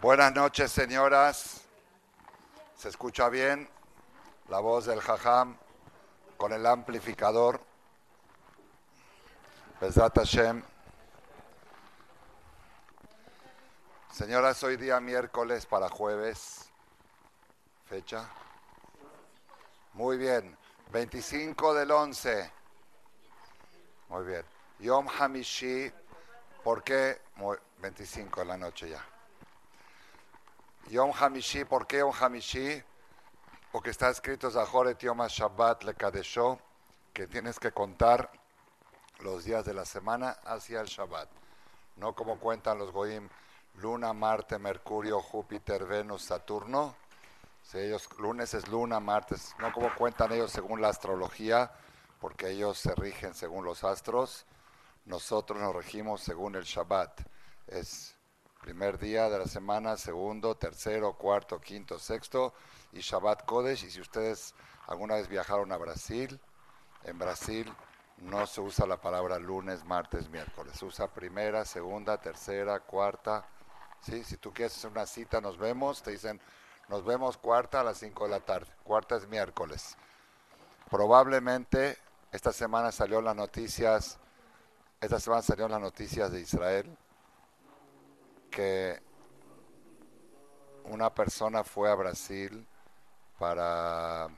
Buenas noches, señoras. ¿Se escucha bien? La voz del jajam con el amplificador. Besat Hashem. Señoras, hoy día miércoles para jueves. Fecha. Muy bien. 25 del 11. Muy bien. Yom Hamishi. ¿Por qué? 25 de la noche ya. Yom Hamishi. ¿Por qué Yom Hamishi? Porque está escrito Zahoret Yom Shabbat Le Kadesho, que tienes que contar los días de la semana hacia el Shabbat. No como cuentan los Goim, Luna, Marte, Mercurio, Júpiter, Venus, Saturno. Si ellos, lunes es luna, martes, no como cuentan ellos según la astrología, porque ellos se rigen según los astros. Nosotros nos regimos según el Shabbat. Es primer día de la semana, segundo, tercero, cuarto, quinto, sexto y Shabbat Kodesh. Y si ustedes alguna vez viajaron a Brasil, en Brasil no se usa la palabra lunes, martes, miércoles. Se usa primera, segunda, tercera, cuarta. ¿sí? Si tú quieres hacer una cita, nos vemos. Te dicen, nos vemos cuarta a las 5 de la tarde. Cuarta es miércoles. Probablemente esta semana salió las noticias, esta semana salieron las noticias de Israel que una persona fue a Brasil para,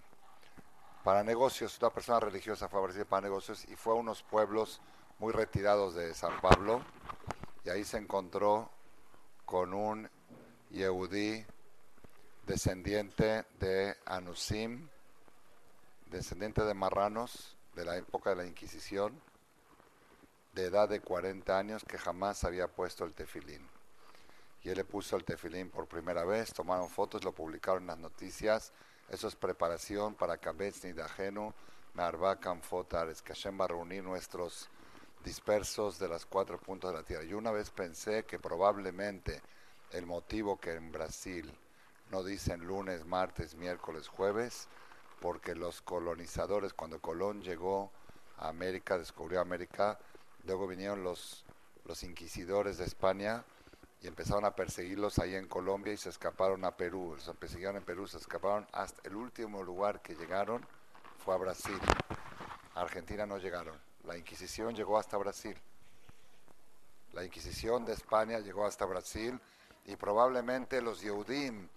para negocios, una persona religiosa fue a Brasil para negocios y fue a unos pueblos muy retirados de San Pablo y ahí se encontró con un Yehudí descendiente de Anusim, descendiente de marranos de la época de la Inquisición, de edad de 40 años que jamás había puesto el tefilín. Y él le puso el tefilín por primera vez, tomaron fotos, lo publicaron en las noticias. Eso es preparación para Kabetz Nidajenu, Me'arba Fotar, es que Hashem va a reunir nuestros dispersos de las cuatro puntos de la tierra. Y una vez pensé que probablemente el motivo que en Brasil no dicen lunes, martes, miércoles, jueves, porque los colonizadores, cuando Colón llegó a América, descubrió América, luego vinieron los, los inquisidores de España y empezaron a perseguirlos ahí en Colombia y se escaparon a Perú. Los persiguieron en Perú, se escaparon hasta el último lugar que llegaron fue a Brasil. A Argentina no llegaron. La Inquisición llegó hasta Brasil. La Inquisición de España llegó hasta Brasil y probablemente los Yehudim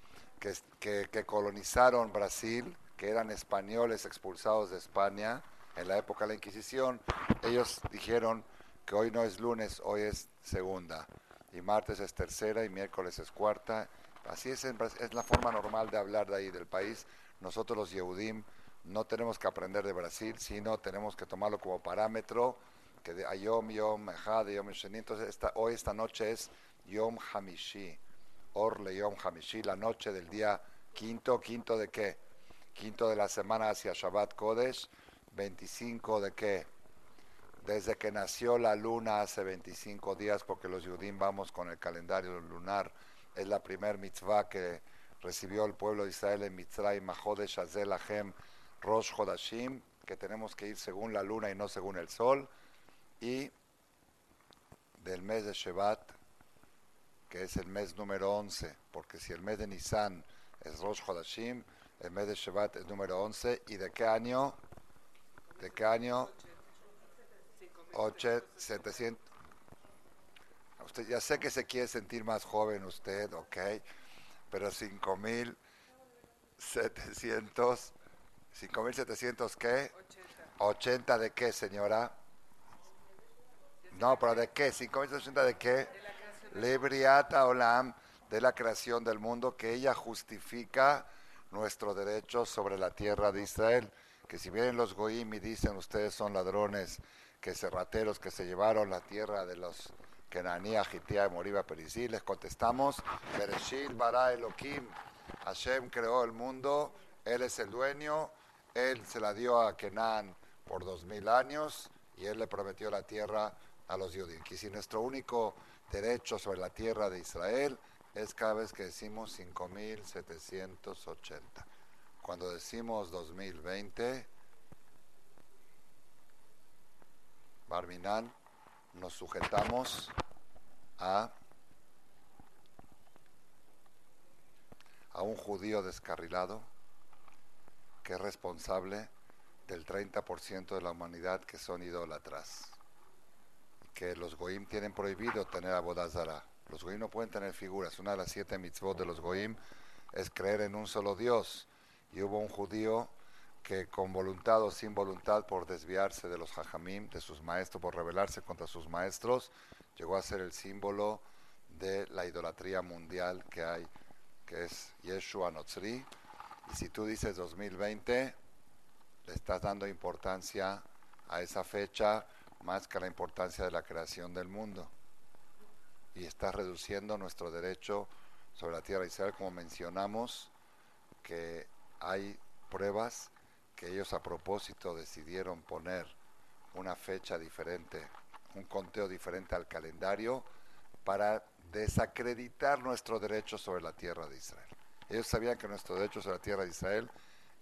que, colonizaron Brasil, que eran españoles expulsados de España en la época de la Inquisición, ellos dijeron que hoy no es lunes, hoy es segunda, y martes es tercera y miércoles es cuarta. Así es, es la forma normal de hablar de ahí del país. Nosotros los Yehudim no tenemos que aprender de Brasil, sino tenemos que tomarlo como parámetro, que de Ayom, Yom, Ejad, Yom Sheni. Entonces, hoy, esta noche es Yom Hamishi. Orle Yom Hamishi, la noche del día quinto. ¿Quinto de qué? Quinto de la semana hacia Shabbat Kodesh. 25 de qué? Desde que nació la luna hace 25 días, porque los Yudim vamos con el calendario lunar. Es la primer mitzvah que recibió el pueblo de Israel en Mitzray, Mahodesh Azel Ahem, Rosh Hodashim, que tenemos que ir según la luna y no según el sol. Y del mes de Shevat, que es el mes número 11, porque si el mes de Nisan es Rosh Hodashim, el mes de Shevat es número 11, ¿y de qué año? ¿De qué año? 700. Usted ya sé que se quiere sentir más joven usted, ok, pero 5700, 5700 qué? 80 de qué, señora? No, pero de qué? 5780 de qué? Lebriata Olam, de la creación del mundo, que ella justifica nuestro derecho sobre la tierra de Israel. Que si vienen los goim dicen ustedes son ladrones, que serrateros que se llevaron la tierra de los Kenanía, Gitia, Moriba, Perizí, les contestamos, Bereshil, Bara, Elohim, Hashem creó el mundo, Él es el dueño, Él se la dio a Kenan por dos mil años y Él le prometió la tierra a los judíos. Y si nuestro único derecho sobre la tierra de Israel es cada vez que decimos 5780. Cuando decimos 2020, Barminan, nos sujetamos a a un judío descarrilado que es responsable del 30% de la humanidad que son idólatras. Que los goim tienen prohibido tener abodazara. Los goim no pueden tener figuras. Una de las siete mitzvot de los goim es creer en un solo Dios. Y hubo un judío que con voluntad o sin voluntad, por desviarse de los hajamim, de sus maestros, por rebelarse contra sus maestros, llegó a ser el símbolo de la idolatría mundial que hay, que es Yeshua Notzri. Y si tú dices 2020, le estás dando importancia a esa fecha más que a la importancia de la creación del mundo. Y estás reduciendo nuestro derecho sobre la tierra de Israel, como mencionamos, que hay pruebas que ellos a propósito decidieron poner una fecha diferente, un conteo diferente al calendario para desacreditar nuestro derecho sobre la tierra de Israel. Ellos sabían que nuestro derecho sobre la tierra de Israel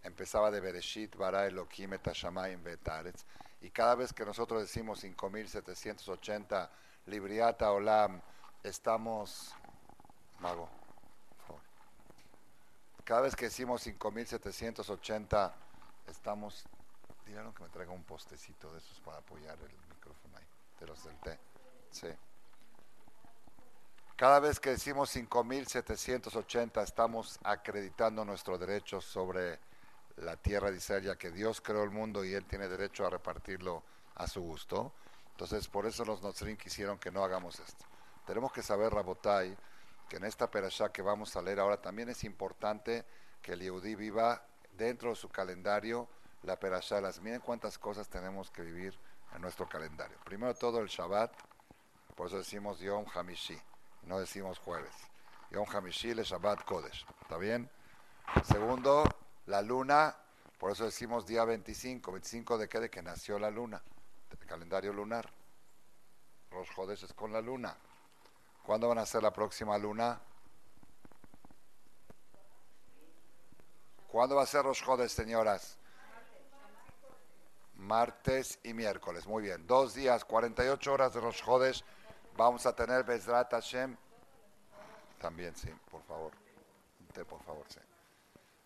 empezaba de Bereshit, Bara, Elohim, Etashamayim, Betaretz, y cada vez que nosotros decimos 5780, Libriata, Olam, estamos, mago, cada vez que decimos 5780, estamos, dijeron que me traiga un postecito de esos para apoyar el micrófono ahí, de los del té, sí. Cada vez que decimos 5780 estamos acreditando nuestro derecho sobre la tierra de Israel, ya que Dios creó el mundo y Él tiene derecho a repartirlo a su gusto. Entonces, por eso los Nozrin quisieron que no hagamos esto. Tenemos que saber, Rabotai, que en esta perashá que vamos a leer ahora también es importante que el Yehudí viva dentro de su calendario la perashá. Las miren cuántas cosas tenemos que vivir en nuestro calendario. Primero todo el Shabbat, por eso decimos Yom Hamishi, no decimos jueves. Yom Hamishi le Shabbat Kodesh. ¿Está bien? Segundo, la luna, por eso decimos día 25. ¿25 de qué? De que nació la luna. Calendario lunar. Los jodes es con la luna. ¿Cuándo van a ser la próxima luna? ¿Cuándo va a ser los jodes, señoras? Martes y miércoles. Muy bien. Dos días, 48 horas de los jodes. Vamos a tener Bezrat Hashem. También, sí, por favor. Por favor, sí.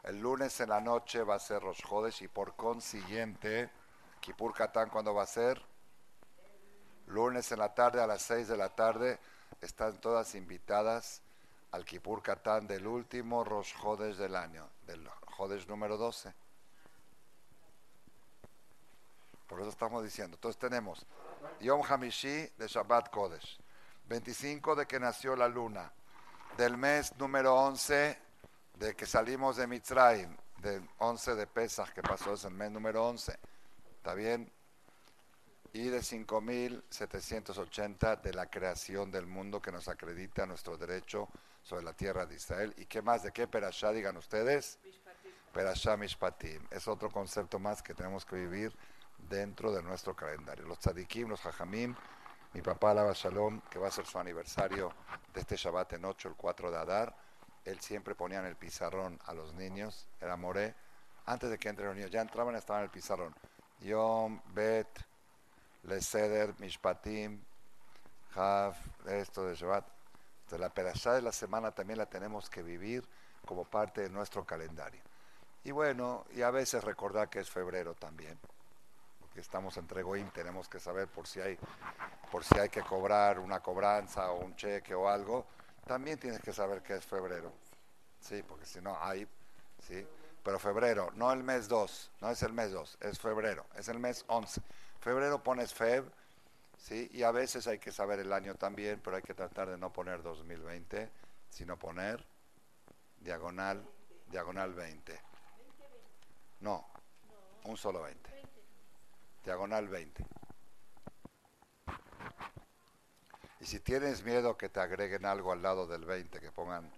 El lunes en la noche va a ser los Jodes y por consiguiente, Kipur Katán, ¿cuándo va a ser? Lunes en la tarde a las 6 de la tarde están todas invitadas al Kipur Katán del último Rosh Jodes del año, del Jodes número 12. Por eso estamos diciendo. Entonces tenemos Yom Hamishi de Shabbat Kodesh, 25 de que nació la luna, del mes número 11 de que salimos de Mitzrayim, del 11 de Pesach, que pasó, es el mes número 11, ¿está bien? Y de 5.780 de la creación del mundo que nos acredita nuestro derecho sobre la tierra de Israel. ¿Y qué más? ¿De qué Perashá digan ustedes? Perashá Mishpatim. Es otro concepto más que tenemos que vivir dentro de nuestro calendario. Los tzadikim, los hajamim, mi papá Alaba Shalom, que va a ser su aniversario de este Shabbat en 8, el 4 de Adar, él siempre ponía en el pizarrón a los niños, era Moré, antes de que entren los niños, ya entraban, estaban en el pizarrón. Yom, Bet, Leseder, Mishpatim, Haf, esto de Shabbat. Entonces, la perashá de la semana también la tenemos que vivir como parte de nuestro calendario. Y bueno, y a veces recordar que es febrero también, porque estamos entre Goim, tenemos que saber por si hay, por si hay que cobrar una cobranza o un cheque o algo, también tienes que saber que es febrero. Sí, porque si no hay, sí. Pero febrero, no el mes 2, no es el mes 2, es febrero, es el mes 11. Febrero pones Feb, sí, y a veces hay que saber el año también, pero hay que tratar de no poner 2020, sino poner diagonal, diagonal 20. No, un solo 20. Diagonal 20. Y si tienes miedo que te agreguen algo al lado del 20, que pongan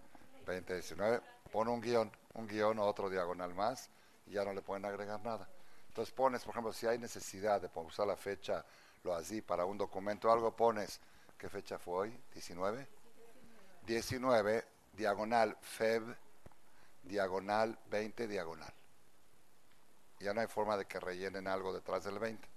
2019, pon un guion, un guion o otro diagonal más y ya no le pueden agregar nada. Entonces pones, por ejemplo, si hay necesidad de usar la fecha, lo así, para un documento, algo pones, ¿qué fecha fue hoy? ¿19? 19, diagonal FEB, diagonal 20, diagonal. Ya no hay forma de que rellenen algo detrás del 20.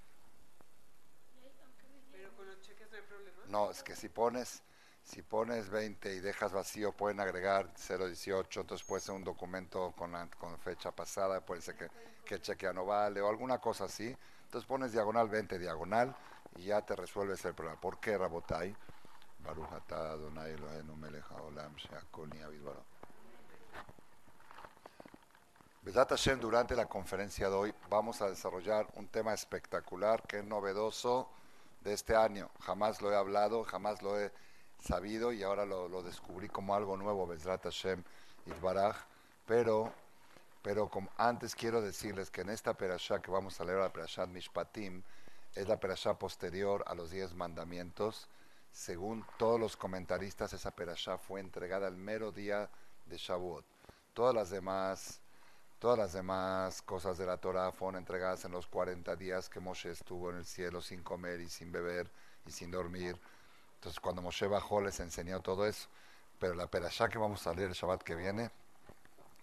No, es que si pones, Si pones 20 y dejas vacío, pueden agregar 018, entonces puede ser un documento con, con fecha pasada, puede ser que, que chequea no vale o alguna cosa así. Entonces pones diagonal 20, diagonal, y ya te resuelves el problema. ¿Por qué, Rabotai? Baruch Adonai Eloheinu melech haolam she'akol Hashem, durante la conferencia de hoy vamos a desarrollar un tema espectacular que es novedoso de este año. Jamás lo he hablado, jamás lo he sabido y ahora lo, descubrí como algo nuevo, Bezrat Hashem Itbaraj. Pero, pero como antes quiero decirles que en esta perashá que vamos a leer, la perashá Mishpatim, es la perashá posterior a los diez mandamientos. Según todos los comentaristas, esa perashá fue entregada el mero día de Shavuot. Todas las demás Todas las demás cosas de la Torah fueron entregadas en los 40 días que Moshe estuvo en el cielo sin comer y sin beber y sin dormir. Entonces cuando Moshe bajó les enseñó todo eso. Pero la perashá que vamos a leer el Shabbat que viene,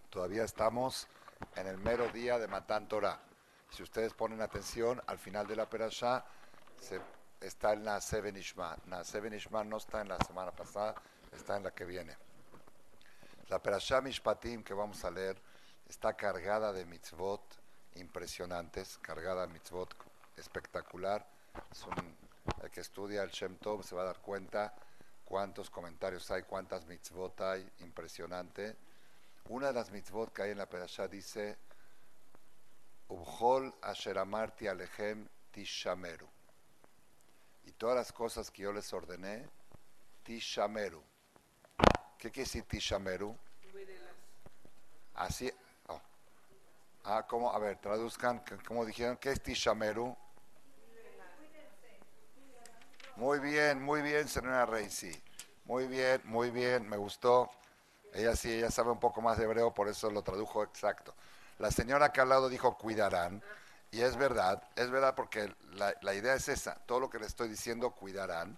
todavía estamos en el mero día de Matan Torah. Si ustedes ponen atención, al final de la perashá está el Naaseh Benishma. Naaseh Benishma no está en la semana pasada, está en la que viene. La perashá Mishpatim que vamos a leer está cargada de mitzvot impresionantes, cargada de mitzvot espectacular. el que estudia el Shem Tov se va a dar cuenta cuántos comentarios hay, cuántas mitzvot hay, impresionante. Una de las mitzvot que hay en la Perashá dice, Ubhol asheramarti alejem tishameru. Y todas las cosas que yo les ordené, tishameru. ¿Qué quiere decir tishameru? Así, Ah, ¿cómo? A ver, traduzcan, como dijeron, ¿qué es Tishameru? Muy bien, muy bien, señora Rey, sí. Muy bien, muy bien, me gustó. Ella sí, ella sabe un poco más de hebreo, por eso lo tradujo exacto. La señora que al lado dijo cuidarán, y es verdad, es verdad porque la, la idea es esa, todo lo que le estoy diciendo cuidarán,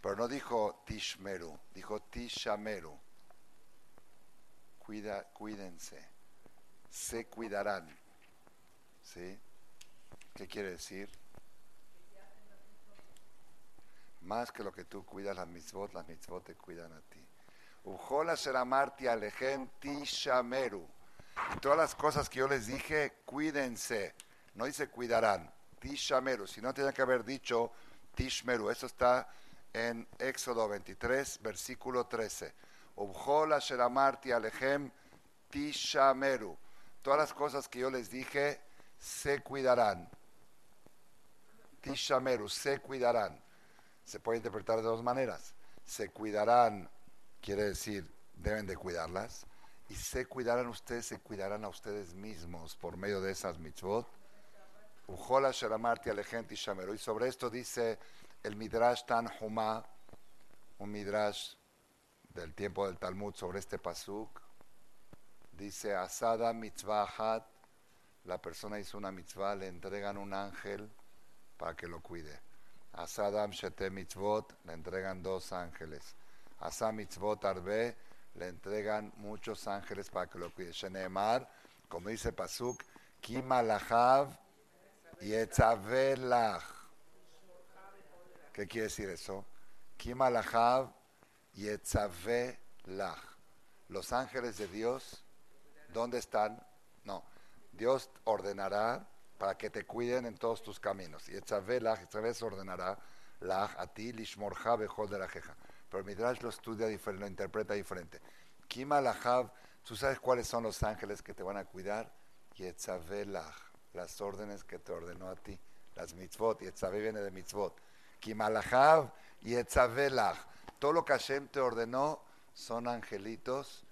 pero no dijo tishmeru, dijo tishameru. Cuida, cuídense se cuidarán. ¿Sí? ¿Qué quiere decir? Más que lo que tú cuidas las mitzvot, las mitzvot te cuidan a ti. Ujola Sheramarti Alejem Tishameru. Y todas las cosas que yo les dije, cuídense. No dice cuidarán. Tishameru. Si no, tiene que haber dicho Tishmeru. Eso está en Éxodo 23, versículo 13. Ujola Sheramarti Alejem Tishameru todas las cosas que yo les dije se cuidarán. Tishameru, se cuidarán. Se puede interpretar de dos maneras. Se cuidarán, quiere decir, deben de cuidarlas. Y se cuidarán ustedes, se cuidarán a ustedes mismos por medio de esas mitzvot. Ujola Sheramarti Alejent Shameru. Y sobre esto dice el Midrash Tan Huma, un Midrash del tiempo del Talmud sobre este pasuk Dice Asada mitzvah la persona hizo una mitzvah, le entregan un ángel para que lo cuide. Asadam shete mitzvot, le entregan dos ángeles. Asa mitzvot arbe, le entregan muchos ángeles para que lo cuide. Shenemar, como dice Pasuk, kimalahav yetzavelach. ¿Qué quiere decir eso? Kimalahav yetzavelach. Los ángeles de Dios ¿Dónde están? No. Dios ordenará para que te cuiden en todos tus caminos. Y esta vez ordenará a ti, lishmorja bejol de la jeja. Pero Midrash lo estudia diferente, lo interpreta diferente. Kima ¿tú sabes cuáles son los ángeles que te van a cuidar? Yetzavelach, las órdenes que te ordenó a ti, las mitzvot. Yetzave viene de mitzvot. Kima y Yetzavelach. Todo lo que Hashem te ordenó son angelitos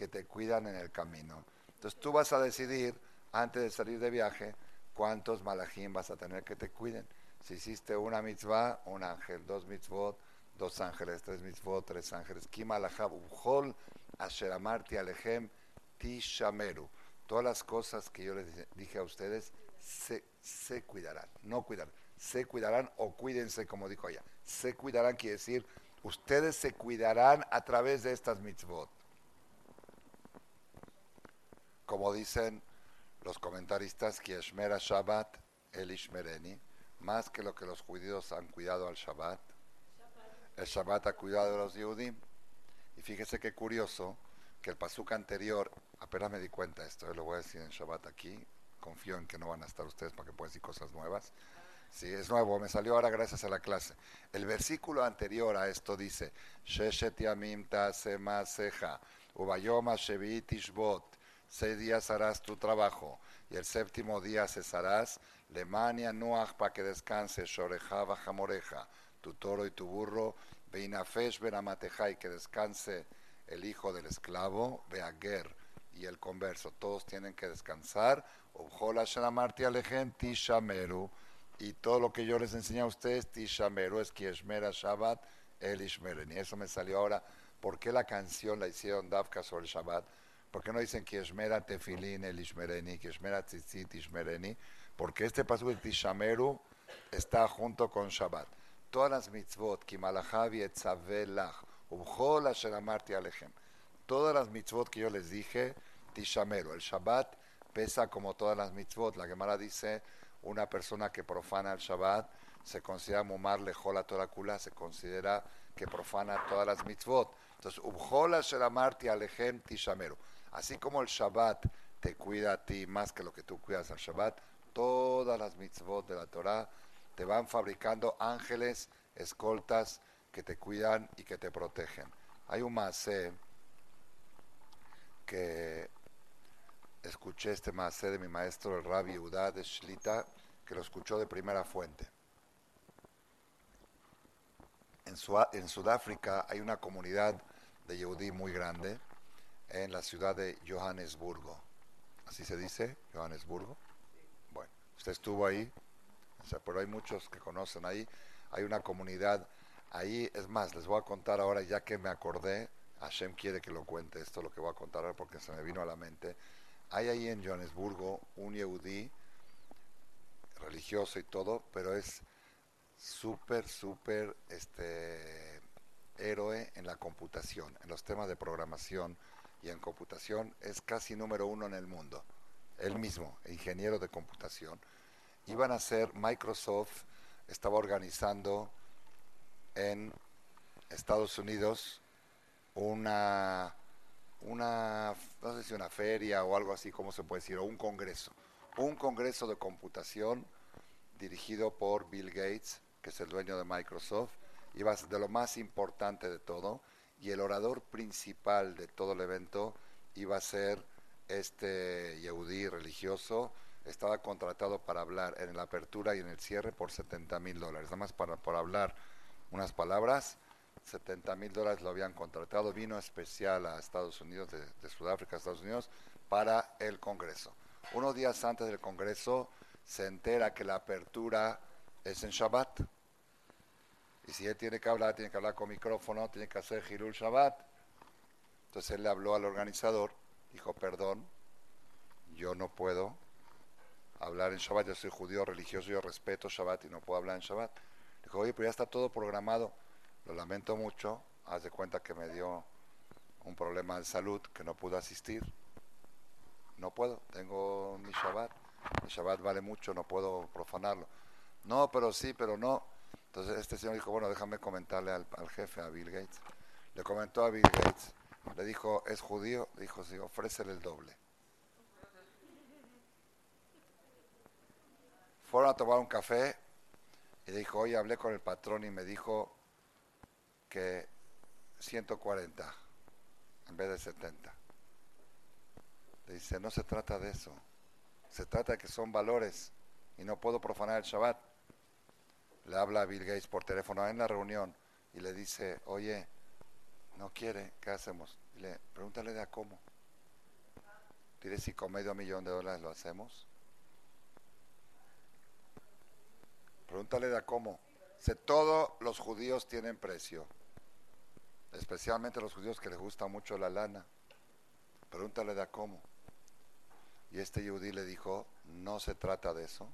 que te cuidan en el camino. Entonces tú vas a decidir, antes de salir de viaje, cuántos malajim vas a tener que te cuiden. Si hiciste una mitzvah, un ángel, dos mitzvot, dos ángeles, tres mitzvot, tres ángeles. Alejem tishameru. Todas las cosas que yo les dije a ustedes se, se cuidarán, no cuidarán, se cuidarán o cuídense, como dijo ella. Se cuidarán quiere decir, ustedes se cuidarán a través de estas mitzvot como dicen los comentaristas, que Eshmera Shabbat el Ishmereni, más que lo que los judíos han cuidado al Shabbat, el Shabbat a cuidado de los Yehudim. Y fíjese qué curioso que el pasuk anterior, apenas me di cuenta de esto, eh, lo voy a decir en Shabbat aquí, confío en que no van a estar ustedes para que puedan decir cosas nuevas. Sí, es nuevo, me salió ahora gracias a la clase. El versículo anterior a esto dice, Sheshet yamim ubayoma shevit seis días harás tu trabajo, y el séptimo día cesarás, lemania nuach para que descanse, shoreja bajamoreja, tu toro y tu burro, veinafesh benamateja, y que descanse el hijo del esclavo, beager, y el converso, todos tienen que descansar, ubjola shalamarti alejen tishameru, y todo lo que yo les enseñé a ustedes, Tishameru, es Kieshmera Shabbat, El Ishmeren. Y eso me salió ahora. ¿Por qué la canción la hicieron Dafka sobre el Shabbat? ¿Por qué no dicen Kieshmera Tefilin, El Ishmereni, Kieshmera Tzitzit, Ishmereni? Porque este paso de Tishameru está junto con Shabbat. Todas las mitzvot, Kimalahavi Etzavelach, Ubhol Asher Alechem. Todas las mitzvot que yo les dije, Tishameru. El Shabbat pesa como todas las mitzvot. La Gemara dice una persona que profana el Shabbat se considera mumar lejola toda kula, se considera que profana todas las mitzvot. Entonces, ubjola shelamarti alejem tishameru. Así como el Shabbat te cuida a ti más que lo que tú cuidas al Shabbat, todas las mitzvot de la Torah te van fabricando ángeles, escoltas que te cuidan y que te protegen. Hay un masé que escuché este maase de mi maestro, el Rabbi Udá de Shlita, que lo escuchó de primera fuente. En, en Sudáfrica hay una comunidad de Yehudí muy grande en la ciudad de Johannesburgo. ¿Así se dice? Johannesburgo. Bueno, usted estuvo ahí, pero hay muchos que conocen ahí. Hay una comunidad ahí, es más, les voy a contar ahora, ya que me acordé, Hashem quiere que lo cuente, esto lo que voy a contar ahora porque se me vino a la mente hay ahí en Johannesburgo un Yehudí religioso y todo, pero es súper, súper este, héroe en la computación, en los temas de programación y en computación es casi número uno en el mundo. Él mismo, ingeniero de computación. Iban a ser, Microsoft estaba organizando en Estados Unidos una una, no sé si una feria o algo así, como se puede decir, o un congreso. Un congreso de computación dirigido por Bill Gates, que es el dueño de Microsoft, va a ser de lo más importante de todo, y el orador principal de todo el evento iba a ser este Yehudí religioso, estaba contratado para hablar en la apertura y en el cierre por 70 mil dólares, nada más para, para hablar unas palabras 70 mil dólares lo habían contratado, vino especial a Estados Unidos, de, Sudáfrica a Estados Unidos, para el Congreso. Unos días antes del Congreso se entera que la apertura es en Shabbat. Y si él tiene que hablar, tiene que hablar con micrófono, tiene que hacer Hirul Shabbat. Entonces él le habló al organizador, dijo, perdón, yo no puedo hablar en Shabbat, yo soy judío religioso, yo respeto Shabbat y no puedo hablar en Shabbat. Dijo, oye, pero ya está todo programado. Lo lamento mucho, haz de cuenta que me dio un problema de salud que no pude asistir. No puedo, tengo mi Shabbat. Mi Shabbat vale mucho, no puedo profanarlo. No, pero sí, pero no. Entonces este señor dijo, bueno, déjame comentarle al, jefe, a Bill Gates. Le comentó a Bill Gates, le dijo, ¿es judío? Le dijo, sí, ofrécele el doble. Fueron a tomar un café y dijo, oye, hablé con el patrón y me dijo que 140 en vez de 70. Le dice, no se trata de eso. Se trata de que son valores y no puedo profanar el Shabbat. Le habla a Bill Gates por teléfono en la reunión y le dice, oye, no quiere, ¿qué hacemos? Y le pregúntale de a cómo. Dile si con medio millón de dólares lo hacemos. Pregúntale de a cómo. Si todos los judíos tienen precio especialmente los judíos que les gusta mucho la lana. Pregúntale de a cómo. Y este yudí le dijo, no se trata de eso,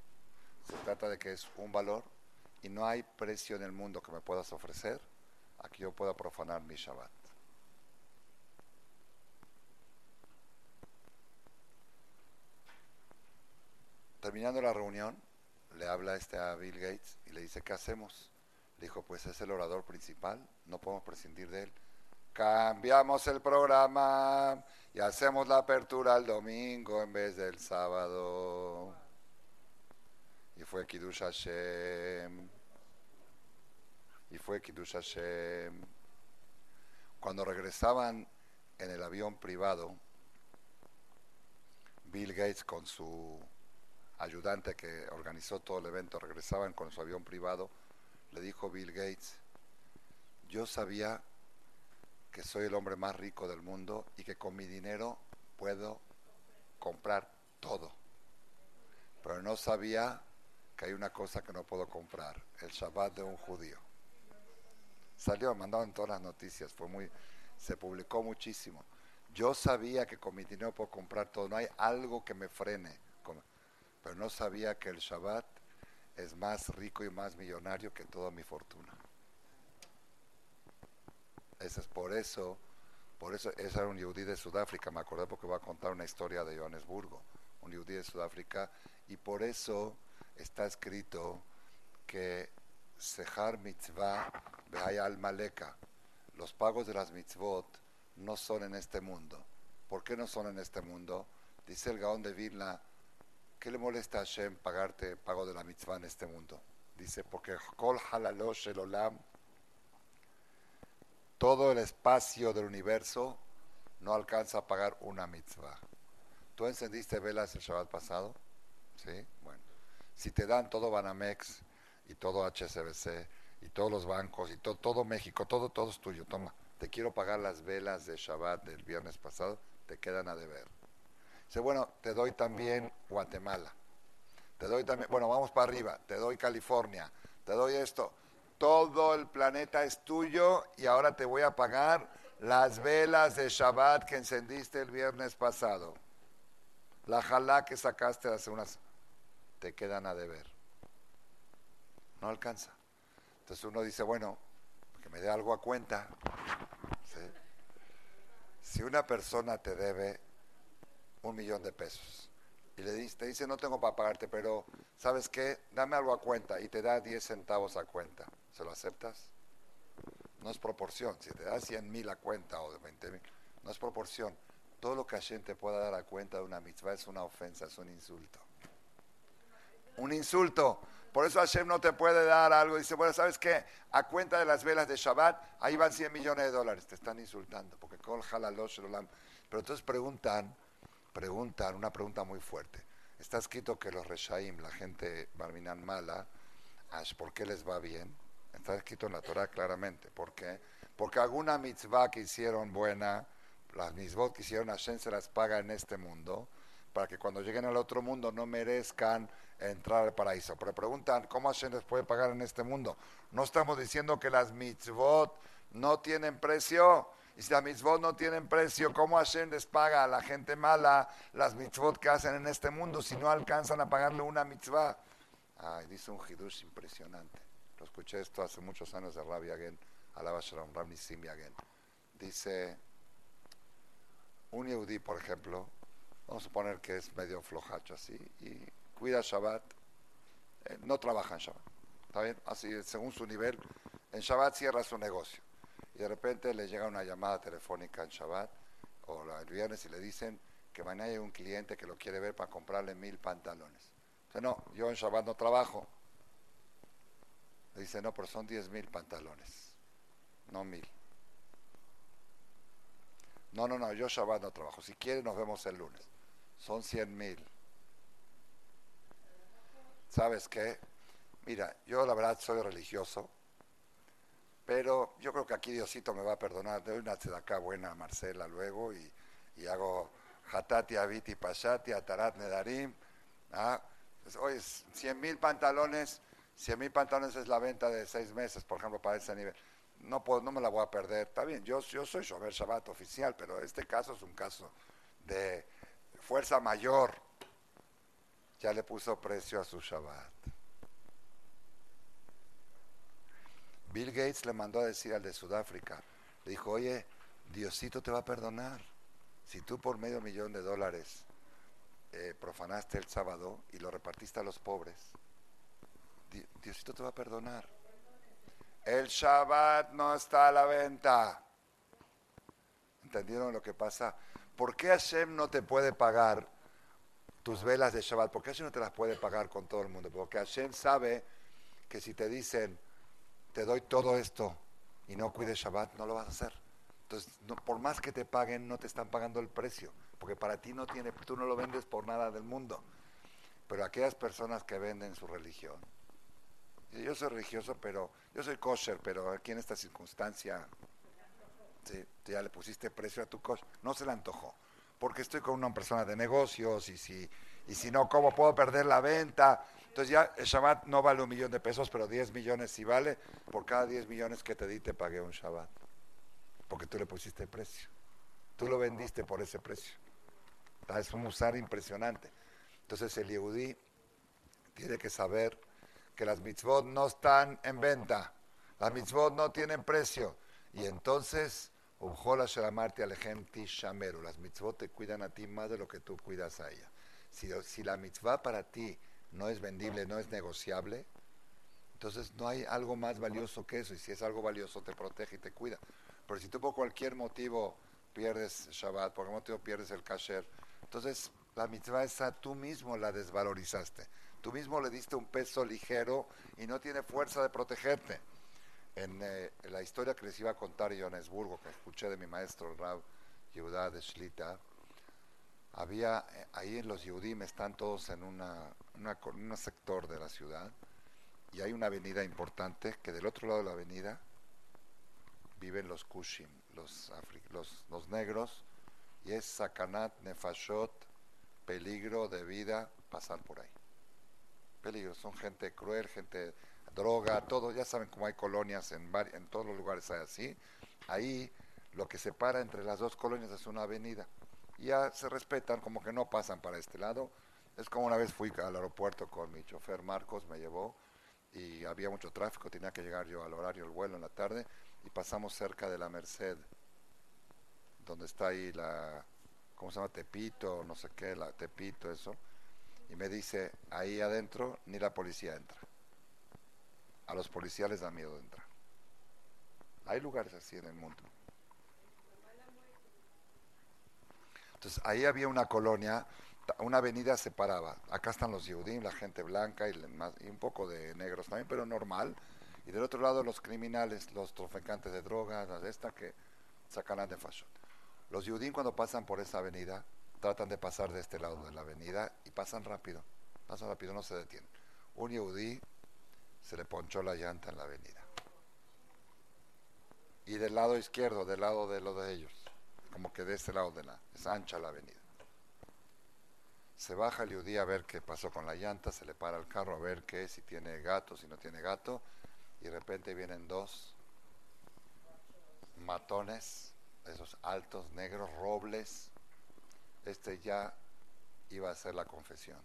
se trata de que es un valor y no hay precio en el mundo que me puedas ofrecer a que yo pueda profanar mi Shabbat. Terminando la reunión, le habla este a Bill Gates y le dice, ¿qué hacemos? Dijo, pues es el orador principal, no podemos prescindir de él. Cambiamos el programa y hacemos la apertura el domingo en vez del sábado. Y fue Kiddush Hashem. Y fue Kiddush Hashem. Cuando regresaban en el avión privado, Bill Gates con su ayudante que organizó todo el evento, regresaban con su avión privado, le dijo Bill Gates, yo sabía que soy el hombre más rico del mundo y que con mi dinero puedo comprar todo. Pero no sabía que hay una cosa que no puedo comprar, el Shabbat de un judío. Salió, mandado en todas las noticias, fue muy, se publicó muchísimo. Yo sabía que con mi dinero puedo comprar todo, no hay algo que me frene, pero no sabía que el Shabbat es más rico y más millonario que toda mi fortuna. Ese es por eso, por eso, ese era un yudí de Sudáfrica, me acordé porque voy a contar una historia de Johannesburgo, un yudí de Sudáfrica, y por eso está escrito que Sehar mitzvah al maleka, los pagos de las mitzvot no son en este mundo. ¿Por qué no son en este mundo? Dice el Gaón de Vilna, ¿qué le molesta a Hashem pagarte pago de la mitzvah en este mundo? Dice, porque kol halalosh el olam todo el espacio del universo no alcanza a pagar una mitzvah. ¿Tú encendiste velas el Shabbat pasado? Sí, bueno. Si te dan todo Banamex y todo HSBC y todos los bancos y todo, México, todo, todo es tuyo, toma. Te quiero pagar las velas de Shabbat del viernes pasado, te quedan a deber. Dice, bueno, te doy también Guatemala. Te doy también, bueno, vamos para arriba, te doy California, te doy esto todo el planeta es tuyo y ahora te voy a pagar las velas de Shabbat que encendiste el viernes pasado. La jalá que sacaste hace unas, te quedan a deber. No alcanza. Entonces uno dice, bueno, que me dé algo a cuenta. Si una persona te debe un millón de pesos y le dice, te dice, no tengo para pagarte, pero ¿sabes qué? Dame algo a cuenta y te da 10 centavos a cuenta. ¿Se lo aceptas? No es proporción. Si te da 100 mil a cuenta o de 20 mil, no es proporción. Todo lo que Hashem te pueda dar a cuenta de una mitzvah es una ofensa, es un insulto. Un insulto. Por eso Hashem no te puede dar algo. Dice, bueno, ¿sabes qué? A cuenta de las velas de Shabbat, ahí van 100 millones de dólares. Te están insultando. Porque Kol Pero entonces preguntan, preguntan, una pregunta muy fuerte. Está escrito que los Reshaim, la gente barminan mala, ¿por qué les va bien? Está escrito en la Torah claramente. ¿Por qué? Porque alguna mitzvah que hicieron buena, las mitzvot que hicieron Hashem se las paga en este mundo, para que cuando lleguen al otro mundo no merezcan entrar al paraíso. Pero preguntan, ¿cómo Hashem les puede pagar en este mundo? No estamos diciendo que las mitzvot no tienen precio. Y si las mitzvot no tienen precio, ¿cómo Hashem les paga a la gente mala las mitzvot que hacen en este mundo si no alcanzan a pagarle una mitzvah? Ay, dice un hidush impresionante. Lo escuché esto hace muchos años de Rabbi Agen, alaba Shalom, Rabbi Agen. Dice, un Yehudi, por ejemplo, vamos a suponer que es medio flojacho así, y cuida Shabbat, eh, no trabaja en Shabbat. ¿Está bien? Así, según su nivel, en Shabbat cierra su negocio y de repente le llega una llamada telefónica en Shabbat o el viernes y le dicen que mañana hay un cliente que lo quiere ver para comprarle mil pantalones. Dice, no, yo en Shabbat no trabajo. Le dice, no, pero son diez mil pantalones, no mil. No, no, no, yo Shabbat no trabajo. Si quiere nos vemos el lunes. Son cien mil. ¿Sabes qué? Mira, yo la verdad soy religioso pero yo creo que aquí Diosito me va a perdonar. Doy una acá buena a Marcela luego y, hago Hatati, Aviti, Pashati, Atarat, Nedarim. ¿ah? Oye, 100 mil pantalones, 100 mil pantalones es la venta de seis meses, por ejemplo, para ese nivel. No, puedo, no me la voy a perder. Está bien, yo, yo soy Shomer Shabbat oficial, pero este caso es un caso de fuerza mayor. Ya le puso precio a su Shabbat. Bill Gates le mandó a decir al de Sudáfrica, le dijo, oye, Diosito te va a perdonar. Si tú por medio millón de dólares eh, profanaste el sábado y lo repartiste a los pobres, Diosito te va a perdonar. el Shabbat no está a la venta. ¿Entendieron lo que pasa? ¿Por qué Hashem no te puede pagar tus velas de Shabbat? ¿Por qué Hashem no te las puede pagar con todo el mundo? Porque Hashem sabe que si te dicen, te doy todo esto y no cuides Shabbat, no lo vas a hacer. Entonces, por más que te paguen, no te están pagando el precio, porque para ti no tiene, tú no lo vendes por nada del mundo. Pero aquellas personas que venden su religión, yo soy religioso, pero yo soy kosher, pero aquí en esta circunstancia, ya le pusiste precio a tu kosher, no se le antojó, porque estoy con una persona de negocios y si, y si no, ¿cómo puedo perder la venta? Entonces ya el Shabbat no vale un millón de pesos, pero 10 millones sí vale, por cada 10 millones que te di te pagué un Shabbat, porque tú le pusiste precio, tú lo vendiste por ese precio. Es un usar impresionante. Entonces el Yehudí tiene que saber que las mitzvot no están en venta, las mitzvot no tienen precio. Y entonces, las mitzvot te cuidan a ti más de lo que tú cuidas a ella. Si, si la mitzvah para ti no es vendible, no es negociable, entonces no hay algo más valioso que eso. Y si es algo valioso, te protege y te cuida. Pero si tú por cualquier motivo pierdes Shabbat, por cualquier motivo pierdes el kasher, entonces la mitzvah esa tú mismo la desvalorizaste. Tú mismo le diste un peso ligero y no tiene fuerza de protegerte. En, eh, la historia que les iba a contar en Johannesburgo, que escuché de mi maestro Rab Yehuda de Shlita, había, eh, ahí en los Yehudim están todos en una, un sector de la ciudad y hay una avenida importante que del otro lado de la avenida viven los Kushim, los, los, los negros, y es Sakanat Nefashot peligro de vida pasar por ahí. Peligro, son gente cruel, gente droga, todo, ya saben cómo hay colonias en, en todos los lugares hay así. Ahí lo que separa entre las dos colonias es una avenida. Ya se respetan, como que no pasan para este lado. Es como una vez fui al aeropuerto con mi chofer Marcos, me llevó y había mucho tráfico, tenía que llegar yo al horario del vuelo en la tarde y pasamos cerca de la Merced, donde está ahí la, ¿cómo se llama? Tepito, no sé qué, la Tepito, eso. Y me dice, ahí adentro ni la policía entra. A los policías les da miedo de entrar. Hay lugares así en el mundo. Entonces, ahí había una colonia, una avenida separaba. Acá están los Yehudim, la gente blanca y, un poco de negros también, pero normal. Y del otro lado los criminales, los traficantes de drogas, las de esta que sacan de fashion. Los Yudim cuando pasan por esa avenida, tratan de pasar de este lado de la avenida y pasan rápido, pasan rápido, no se detienen. Un Yudí se le ponchó la llanta en la avenida. Y del lado izquierdo, del lado de lo de ellos, como que de este lado de la, es ancha la avenida. Se baja el Yudí a ver qué pasó con la llanta, se le para el carro a ver qué, si tiene gato, si no tiene gato, y de repente vienen dos matones esos altos, negros, robles, este ya iba a hacer la confesión.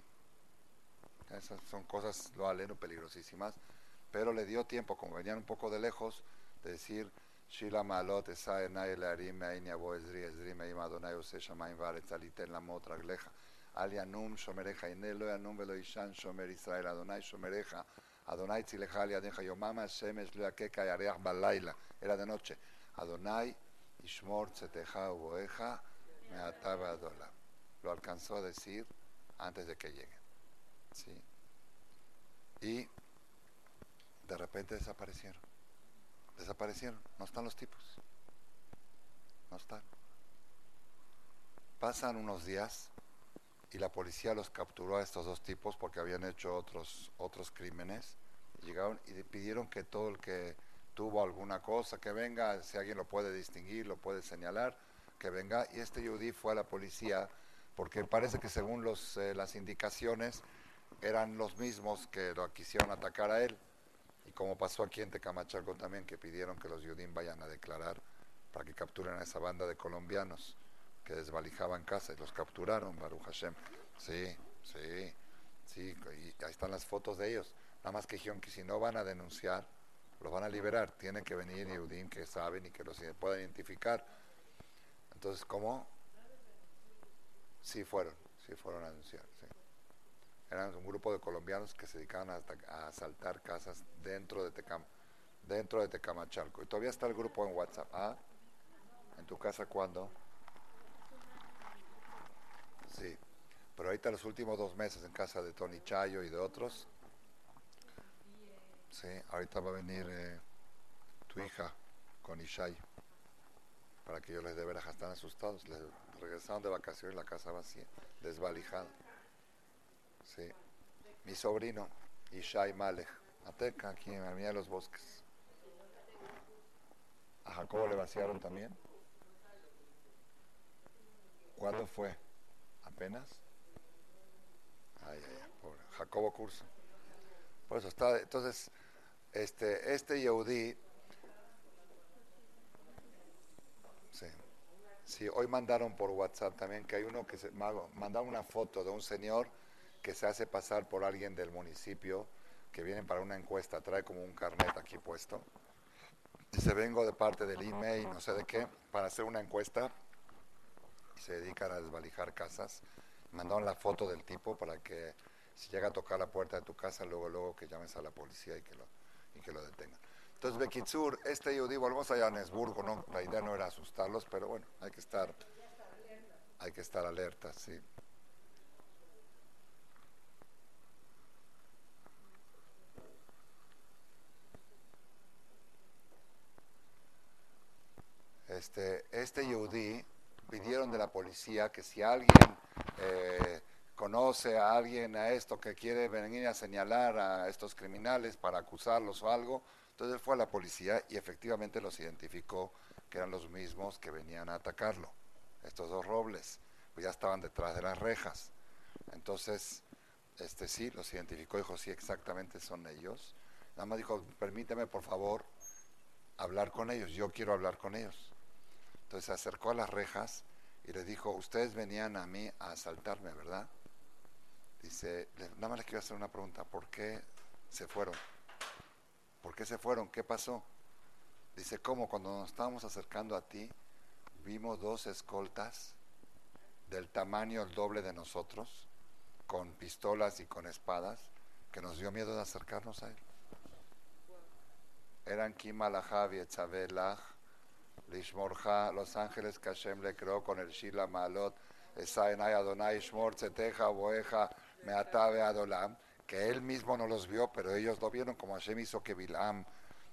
Esas son cosas, lo aleno, peligrosísimas, pero le dio tiempo, como venían un poco de lejos, de decir, Shila malot esae abo ezri ezri meim Adonai ose shamaim varetz aliten lamot ragleja al yanum shomereja inelo yanum velo ishan shomer Israel Adonai shomereja Adonai tzileja al yadeja yomama shemesh lo yakeka yareach balaila. Era de noche. Adonai me ataba Lo alcanzó a decir antes de que lleguen. ¿Sí? Y de repente desaparecieron. Desaparecieron. No están los tipos. No están. Pasan unos días y la policía los capturó a estos dos tipos porque habían hecho otros, otros crímenes. Llegaron y pidieron que todo el que tuvo alguna cosa, que venga, si alguien lo puede distinguir, lo puede señalar, que venga. Y este Yudí fue a la policía porque parece que según los, eh, las indicaciones eran los mismos que lo quisieron atacar a él. Y como pasó aquí en Tecamachalco también, que pidieron que los Yudín vayan a declarar para que capturen a esa banda de colombianos que desvalijaban casa y los capturaron, Baruch Hashem. Sí, sí, sí, y ahí están las fotos de ellos. Nada más que dijeron que si no van a denunciar, los van a liberar. Tienen que venir Yehudim que saben y que los puedan identificar. Entonces, ¿cómo? Sí fueron, sí fueron a denunciar. Sí. Eran un grupo de colombianos que se dedicaban a, asaltar casas dentro de Tecam. dentro de Tecamachalco. Y todavía está el grupo en WhatsApp. ¿Ah? ¿En tu casa cuándo? Sí. Pero ahorita los últimos dos meses en casa de Tony Chayo y de otros. Sí, ahorita va a venir eh, tu hija con Ishai para que yo les dé veras, están asustados. Les regresaron de vacaciones la casa vacía, desvalijada. Sí. Mi sobrino, Ishai Malek, Ateca, aquí en Avenida de los Bosques. ¿A Jacobo le vaciaron también? ¿Cuándo fue? ¿Apenas? Ay, ay, pobre. Jacobo Curso. Por eso está, entonces, este, este Yehudi, sí, sí, hoy mandaron por WhatsApp también que hay uno que se mandaron una foto de un señor que se hace pasar por alguien del municipio que viene para una encuesta, trae como un carnet aquí puesto. Dice, vengo de parte del email, no sé de qué, para hacer una encuesta. Se dedican a desvalijar casas. Mandaron la foto del tipo para que si llega a tocar la puerta de tu casa, luego, luego que llames a la policía y que lo, y que lo detengan. Entonces, Bekitsur, este digo, volvemos a Johannesburgo, ¿no? La idea no era asustarlos, pero bueno, hay que estar, hay que estar alerta, sí. Este, este Yehudi pidieron de la policía que si alguien eh, conoce a alguien a esto que quiere venir a señalar a estos criminales para acusarlos o algo, entonces fue a la policía y efectivamente los identificó que eran los mismos que venían a atacarlo. Estos dos robles, pues ya estaban detrás de las rejas. Entonces, este sí, los identificó, dijo, sí, exactamente son ellos. Nada más dijo, permíteme por favor hablar con ellos, yo quiero hablar con ellos. Entonces se acercó a las rejas y le dijo, ustedes venían a mí a asaltarme, ¿verdad? Dice, nada más le quiero hacer una pregunta, ¿por qué se fueron? ¿Por qué se fueron? ¿Qué pasó? Dice, ¿cómo? Cuando nos estábamos acercando a ti, vimos dos escoltas del tamaño el doble de nosotros, con pistolas y con espadas, que nos dio miedo de acercarnos a él. Eran Kimalahab y Lishmorja, los ángeles que Hashem le creó con el Shila Malot, Adonai Shmor, Tzeteja, Boeja, me atabe Adolam, que él mismo no los vio, pero ellos lo vieron como Hashem hizo que Bilam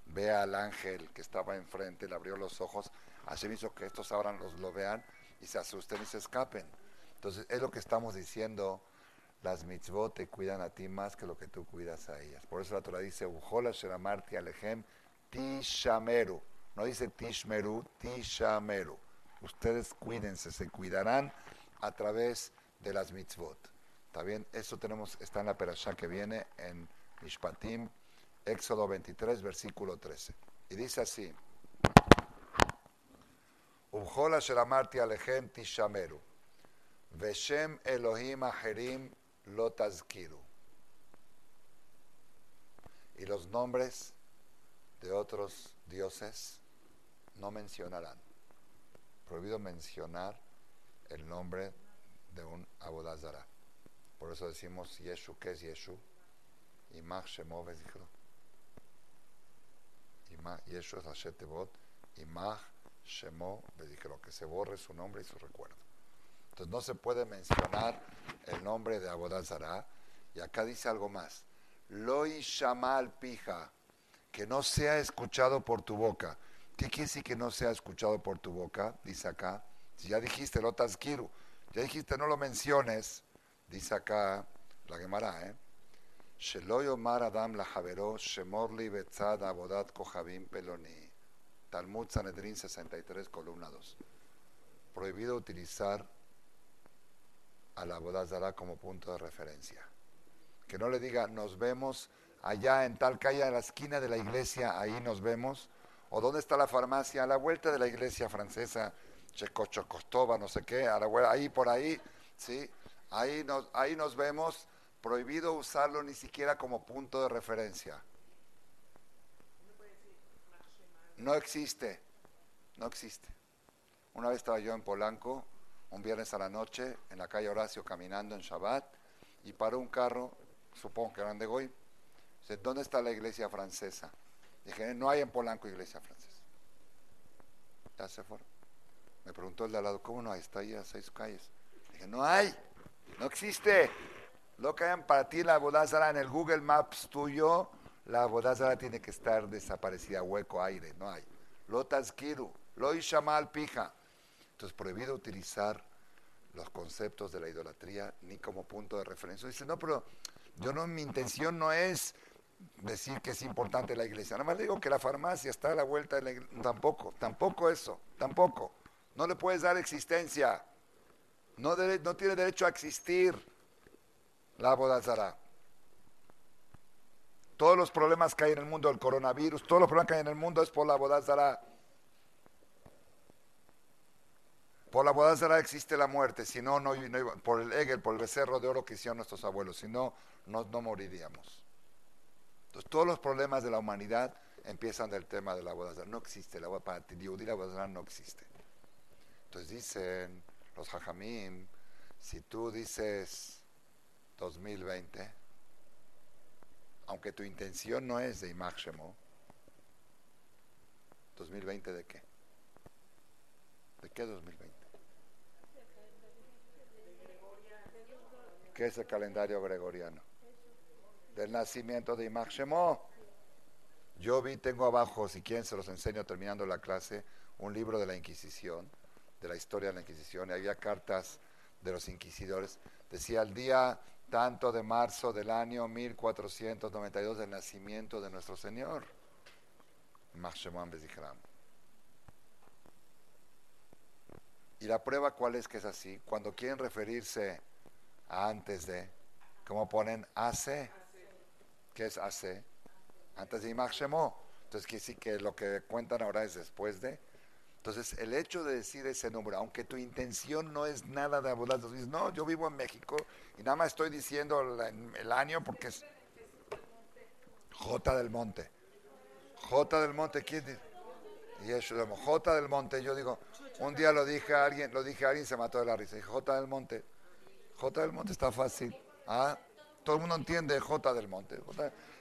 vea al ángel que estaba enfrente, le abrió los ojos, Hashem hizo que estos abran, los lo vean y se asusten y se escapen. Entonces es lo que estamos diciendo, las mitzvot te cuidan a ti más que lo que tú cuidas a ellas. Por eso la Torah dice, Ujola Sheramarti Alejem Tishameru. No dice Tishmeru, Tishameru. Ustedes cuídense, se cuidarán a través de las mitzvot. ¿Está bien? Eso tenemos, está en la perashá que viene en Mishpatim, Éxodo 23, versículo 13. Y dice así: shelamarti alechem tishameru, veshem Elohim aherim lo tazkiru. Y los nombres de otros dioses no mencionarán. Prohibido mencionar el nombre de un abodazara. Por eso decimos Yeshu, ¿qué es Yeshu? Imach Shemo Vezikro. Yeshu es Hashetebot. Imach Shemo Vezikro. Que se borre su nombre y su recuerdo. Entonces no se puede mencionar el nombre de Abodazara. Y acá dice algo más. Loi Shamal Pija. Que no sea escuchado por tu boca. ¿Qué quiere decir que no sea escuchado por tu boca? Dice acá. Si ya dijiste, lo tasquiru. Ya dijiste, no lo menciones Dice acá la Gemara, ¿eh? Mar Adam la Javero, Shemorli Abodat Peloni. Talmud Sanedrin 63, columna 2. Prohibido utilizar a la Abodazara como punto de referencia. Que no le diga, nos vemos allá en tal calle, a la esquina de la iglesia, ahí nos vemos. O dónde está la farmacia, a la vuelta de la iglesia francesa, Checochocostova, no sé qué, ahí por ahí, ¿sí? Ahí nos, ahí nos vemos, prohibido usarlo ni siquiera como punto de referencia. No existe, no existe. Una vez estaba yo en Polanco, un viernes a la noche, en la calle Horacio caminando en Shabbat, y paró un carro, supongo que eran de. ¿Dónde está la iglesia francesa? Dije, no hay en Polanco iglesia francesa. Ya se fueron. Me preguntó el de al lado, ¿cómo no hay? Está ahí a seis calles. Dije, no hay, no existe. Lo que hayan para ti la bodazara en el Google Maps tuyo, la bodazara tiene que estar desaparecida, hueco, aire, no hay. Lo tazkiru, lo pija. Entonces, prohibido utilizar los conceptos de la idolatría ni como punto de referencia. Dice, no, pero yo no, mi intención no es decir que es importante la iglesia. Nada más digo que la farmacia está a la vuelta de la iglesia. Tampoco, tampoco eso, tampoco. No le puedes dar existencia. No, no tiene derecho a existir la bodazara. Todos los problemas que hay en el mundo, el coronavirus, todos los problemas que hay en el mundo es por la bodazara. Por la bodazara existe la muerte, si no, no, por el Egel, por el becerro de oro que hicieron nuestros abuelos, si no, no, moriríamos. Entonces, todos los problemas de la humanidad empiezan del tema de la bodazara. No existe, la, para la bodazara no existe. Entonces dicen los hajamim, si tú dices 2020, aunque tu intención no es de Imach 2020 de qué? ¿De qué 2020? ¿Qué es el calendario gregoriano? Del nacimiento de Imach Yo vi, tengo abajo, si quieren se los enseño terminando la clase, un libro de la Inquisición de la historia de la Inquisición y había cartas de los inquisidores. Decía el día tanto de marzo del año 1492 del nacimiento de nuestro Señor. Y la prueba cuál es que es así. Cuando quieren referirse a antes de, como ponen AC, ¿qué es AC? Antes de Imach Entonces quiere decir que lo que cuentan ahora es después de. Entonces, el hecho de decir ese número, aunque tu intención no es nada de abundar, dices, no, yo vivo en México y nada más estoy diciendo el año porque es J del Monte. J del Monte, ¿quién dice? Y eso, J del Monte, yo digo, un día lo dije a alguien, lo dije a alguien, se mató de la risa. Dije, J del Monte. J del Monte está fácil. ¿Ah? Todo el mundo entiende J del Monte.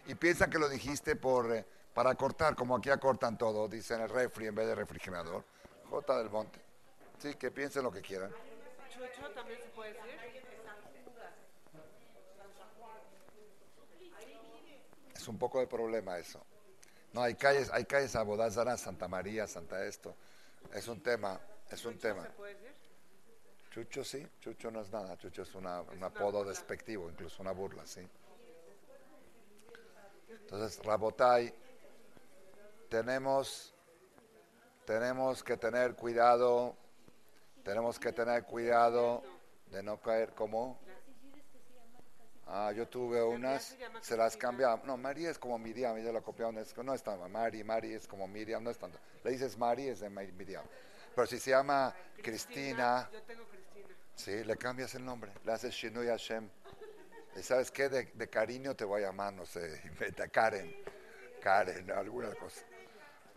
y piensan que lo dijiste por... Eh, para cortar, como aquí acortan todo, dicen el refri en vez de refrigerador. J del Monte. Sí, que piensen lo que quieran. ¿Chucho también se puede decir? Es un poco de problema eso. No, hay calles, hay calles a Bodazara, Santa María, Santa esto. Es un tema, es un tema. ¿Se puede decir? Chucho sí, Chucho no es nada, Chucho es una, un apodo despectivo, incluso una burla, sí. Entonces, Rabotai tenemos, tenemos que tener cuidado, tenemos que tener cuidado de no caer como... Ah, yo tuve unas, se las cambiamos. No, María es como Miriam, ella la copiaron, no es tan Mari, Mari es como Miriam, no es tanto. Le dices Mari, es de Miriam. Pero si se llama Cristina. Sí, le cambias el nombre, le haces Shinui Hashem. ¿Y sabes qué? De, cariño te voy a llamar, no sé, Karen, Karen, alguna cosa.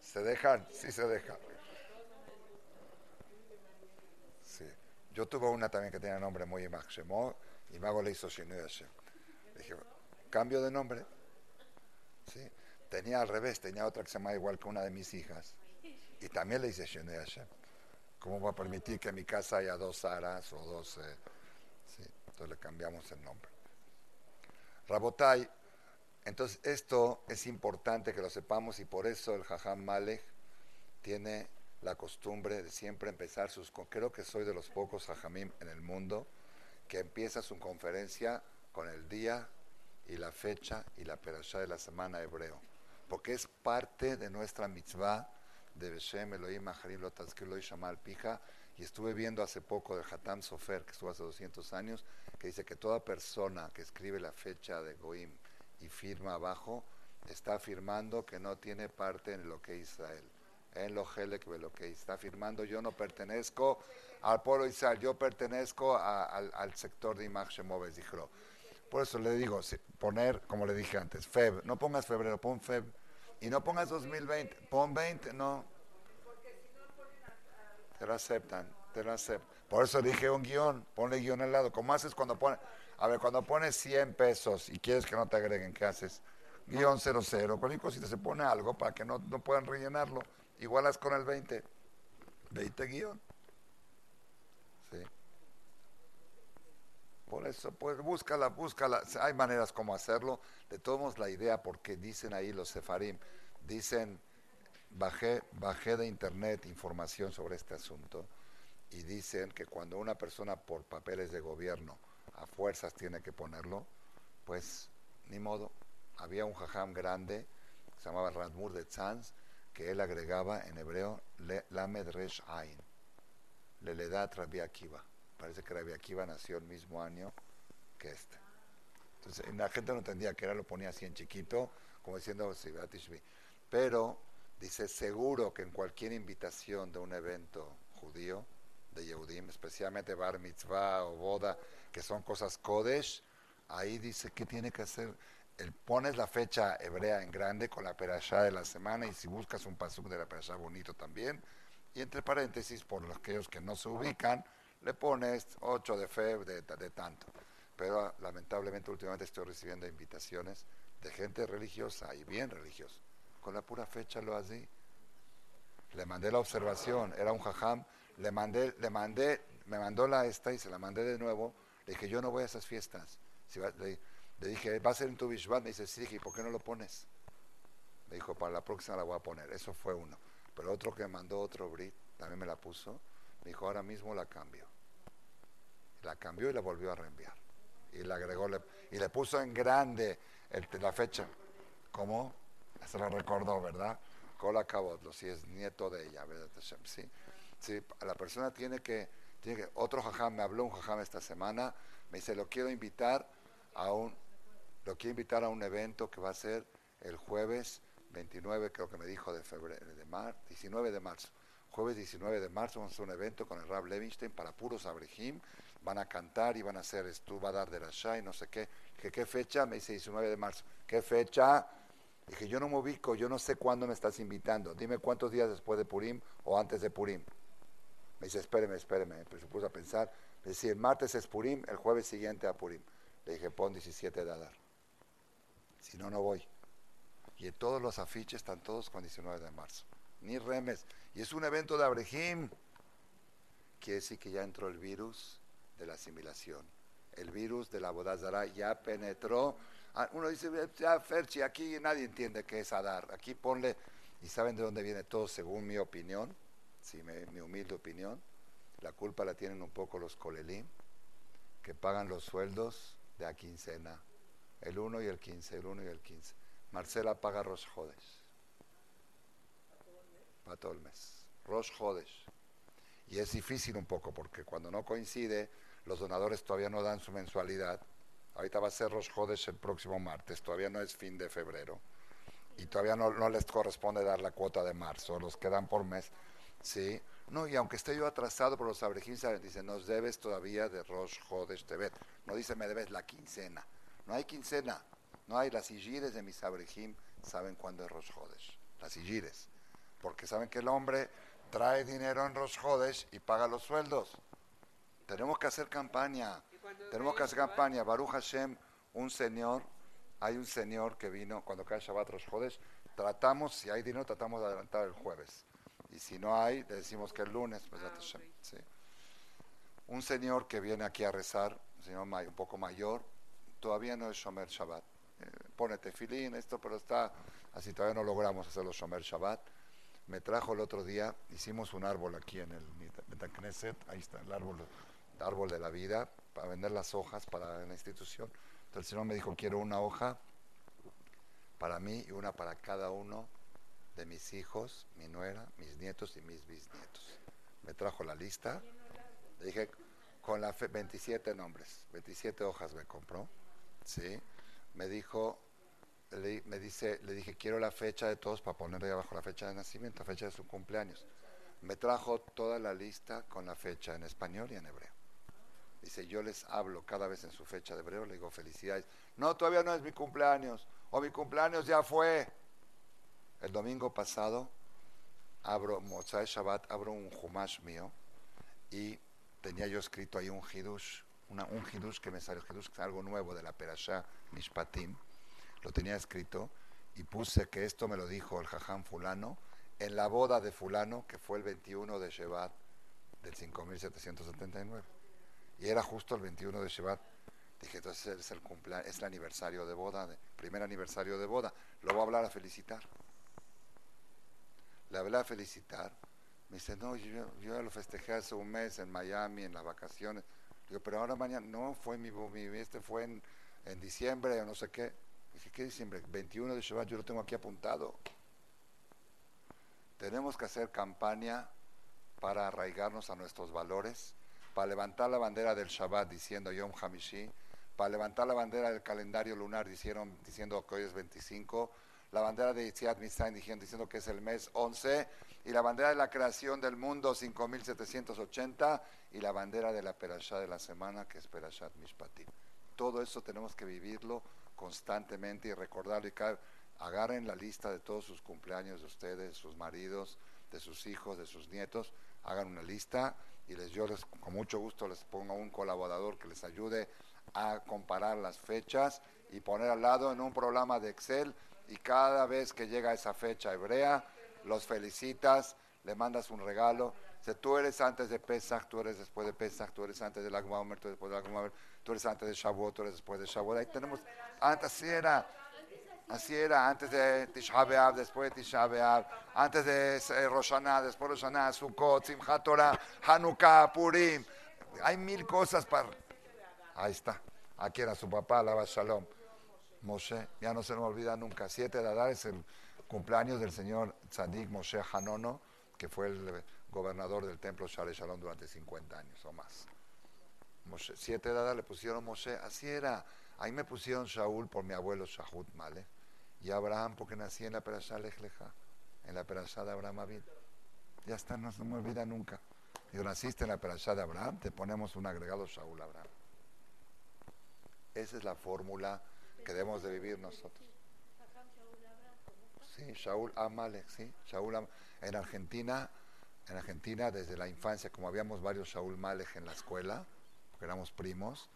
¿Se dejan? Sí se dejan. Sí. Yo tuve una también que tenía nombre muy máximo y Mago le hizo Shinui Hashem. Dije, cambio de nombre. Sí. Tenía al revés, tenía otra que se llama igual que una de mis hijas. Y también le hice Shinui Hashem. ¿Cómo va a permitir que en mi casa haya dos Saras o dos... Eh? Entonces le cambiamos el nombre. Rabotai entonces, esto es importante que lo sepamos y por eso el Jajam Malek tiene la costumbre de siempre empezar sus... Creo que soy de los pocos Jajamim en el mundo que empieza su conferencia con el día y la fecha y la perashá de la semana hebreo, porque es parte de nuestra mitzvah de Beshem Elohim Maharim Lotazkir Shamal Pija, y estuve viendo hace poco de Hatam Sofer, que estuvo hace 200 años, que dice que toda persona que escribe la fecha de Goim y firma abajo, está afirmando que no tiene parte en lo que Israel. En lo Helek lo que está afirmando, yo no pertenezco al pueblo Israel, yo pertenezco al, sector de Imach Shemoves, dijo. Por eso le digo, poner, como le dije antes, Feb, no pongas febrero, pon Feb. Y no pongas 2020, pon 20, no. Te lo aceptan, te lo aceptan. Por eso dije un guion, ponle guion al lado. ¿Cómo haces cuando pones? A ver, cuando pones 100 pesos y quieres que no te agreguen, ¿qué haces? guion 00, cualquier cosita se pone algo para que no, no puedan rellenarlo. Igualas con el 20. 20 guion. Sí. Por eso, pues búscala, búscala. Hay maneras como hacerlo. De todos la idea, porque dicen ahí los sefarim, dicen, bajé, bajé de internet información sobre este asunto y dicen que cuando una persona por papeles de gobierno a fuerzas tiene que ponerlo, pues ni modo. Había un jajam grande, se llamaba Radmur de Tzanz, que él agregaba en hebreo Lamed Resh Ain, Leledat Rabbi Akiva. Parece que Rabbi Akiva nació el mismo año que este. Entonces la gente no entendía que era, lo ponía así en chiquito, como diciendo Pero dice, seguro que en cualquier invitación de un evento judío, de Yehudim, especialmente bar mitzvah o boda, que son cosas kodesh, ahí dice que tiene que hacer. El, pones la fecha hebrea en grande con la perashá de la semana y si buscas un pasuk de la perashá bonito también, y entre paréntesis, por los aquellos que no se ubican, le pones 8 de febrero de, tanto. Pero lamentablemente últimamente estoy recibiendo invitaciones de gente religiosa y bien religiosa. Con la pura fecha lo así. Le mandé la observación, era un jajam le mandé, le mandé, me mandó la esta y se la mandé de nuevo. Le dije, yo no voy a esas fiestas. le, dije, va a ser en tu Bishvat. Me dice, sí, dije, ¿por qué no lo pones? Me dijo, para la próxima la voy a poner. Eso fue uno. Pero otro que mandó otro Brit, también me la puso. Dijo, ahora mismo la cambio. La cambió y la volvió a reenviar. Y le agregó, y le puso en grande el, la fecha. ¿Cómo? Se lo recordó, ¿verdad? Cola Cabotlo, si es nieto de ella, ¿verdad? Sí. Sí, la persona tiene que, tiene que, otro jajam me habló un jajam esta semana, me dice, lo quiero invitar a un, lo quiero invitar a un evento que va a ser el jueves 29, creo que me dijo de febrero, de mar, 19 de marzo. Jueves 19 de marzo vamos a hacer un evento con el Rab Levinstein para puros abrejim. Van a cantar y van a hacer, esto va a dar de la y no sé qué. Dije, ¿qué fecha? Me dice 19 de marzo. ¿Qué fecha? Dije, yo no me ubico, yo no sé cuándo me estás invitando. Dime cuántos días después de Purim o antes de Purim. Me dice, espéreme, espéreme. Pues se puso a pensar. Me decía, el martes es Purim, el jueves siguiente a Purim. Le dije, pon 17 de Adar. Si no, no voy. Y todos los afiches están todos con 19 de marzo. Ni remes. Y es un evento de Abrejim. Quiere decir que ya entró el virus de la asimilación. El virus de la bodazara ya penetró. Ah, uno dice, ya Ferchi, aquí nadie entiende qué es Adar. Aquí ponle, y saben de dónde viene todo según mi opinión si mi humilde opinión, la culpa la tienen un poco los colelim, que pagan los sueldos de a quincena, el 1 y el 15, el 1 y el 15. Marcela paga Rosh Jodes. Para todo el mes. Rosh. Y es difícil un poco porque cuando no coincide, los donadores todavía no dan su mensualidad. Ahorita va a ser Rosh el próximo martes, todavía no es fin de febrero. Y todavía no, les corresponde dar la cuota de marzo, los que dan por mes Sí, no, y aunque esté yo atrasado por los abrejim, dice, nos debes todavía de Rosh Hodesh Tebet. No dice, me debes la quincena. No hay quincena. No hay las sigires de mis abrejim, saben cuándo es Rosh. Las sigires. Porque saben que el hombre trae dinero en Rosh Hodesh y paga los sueldos. Tenemos que hacer campaña. Tenemos que hacer campaña. Baruch Hashem, un señor, hay un señor que vino cuando cae Shabbat Rosh Hodesh. Tratamos, si hay dinero, tratamos de adelantar el jueves y si no hay, le decimos que el lunes. Pues, ah, un señor que viene aquí a rezar, un señor un poco mayor, todavía no es Shomer Shabbat. Eh, pone tefilín, esto, pero está así, todavía no logramos hacerlo Shomer Shabbat. Me trajo el otro día, hicimos un árbol aquí en el Metakneset, ahí está el árbol, el árbol de la vida, para vender las hojas para la institución. Entonces el señor me dijo, quiero una hoja para mí y una para cada uno de mis hijos, mi nuera, mis nietos y mis bisnietos. Me trajo la lista. Le dije, con la fe, 27 nombres, 27 hojas me compró. ¿sí? Me dijo, le, me dice, le dije, quiero la fecha de todos para ponerle abajo la fecha de nacimiento, fecha de su cumpleaños. Me trajo toda la lista con la fecha en español y en hebreo. Dice, yo les hablo cada vez en su fecha de hebreo, le digo felicidades. No, todavía no es mi cumpleaños. O mi cumpleaños ya fue. El domingo pasado abro, Mozart Shabbat, abro un Humash mío y tenía yo escrito ahí un Hidush, una, un Hidush que me salió, Hidush, algo nuevo de la Perashá Mishpatim. Lo tenía escrito y puse que esto me lo dijo el jaján fulano en la boda de fulano, que fue el 21 de Shevat del 5779. Y era justo el 21 de Shevat. Dije, entonces es el cumpleaños, es el aniversario de boda, primer aniversario de boda. Lo voy a hablar a felicitar. Le hablé a felicitar. Me dice, no, yo, lo festejé hace un mes en Miami, en las vacaciones. Digo, pero ahora mañana, no, fue mi, mi este fue en, en diciembre o no sé qué. Dije, ¿qué diciembre? 21 de Shabbat, yo lo tengo aquí apuntado. Tenemos que hacer campaña para arraigarnos a nuestros valores, para levantar la bandera del Shabbat diciendo Yom Hamishi, para levantar la bandera del calendario lunar diciendo, que hoy es 25, la bandera de Yitziat Mitzrayim diciendo, diciendo que es el mes 11, y la bandera de la creación del mundo 5780, y la bandera de la Perashá de la semana que es Perashat Mishpatim. Todo eso tenemos que vivirlo constantemente y recordarlo. Y agarren la lista de todos sus cumpleaños de ustedes, de sus maridos, de sus hijos, de sus nietos. Hagan una lista y les, yo les, con mucho gusto les pongo un colaborador que les ayude a comparar las fechas y poner al lado en un programa de Excel y cada vez que llega esa fecha hebrea, los felicitas, le mandas un regalo. Si tú eres antes de Pesach, tú eres después de Pesach, tú eres antes de la tú eres después de la tú eres antes de Shavuot, tú eres después de Shavuot. Ahí tenemos, antes así era, así era, antes de Tisha después de Tisha antes de eh, Roshaná, después de Roshaná, Sukkot, Simchat Torah, Hanukkah, Purim. Hay mil cosas para... Ahí está. Aquí era su papá, Lava Shalom. Moshe, ya no se me olvida nunca. Siete de Adar es el cumpleaños del señor Tzadik Moshe Hanono, que fue el gobernador del templo Share Shalom durante 50 años o más. Siete de Adar le pusieron Moshe, así era. Ahí me pusieron Shaul por mi abuelo Shahut Male y Abraham porque nací en la Perashá Lejleja, en la Perashá de Abraham Abid. Ya está, no se me olvida nunca. Digo, naciste en la Perashá de Abraham, te ponemos un agregado Shaul Abraham. Esa es la fórmula que debemos de vivir nosotros. Sí, Shaul Amalek, sí, Shaul En Argentina, en Argentina desde la infancia, como habíamos varios Shaul Malek en la escuela, porque éramos primos,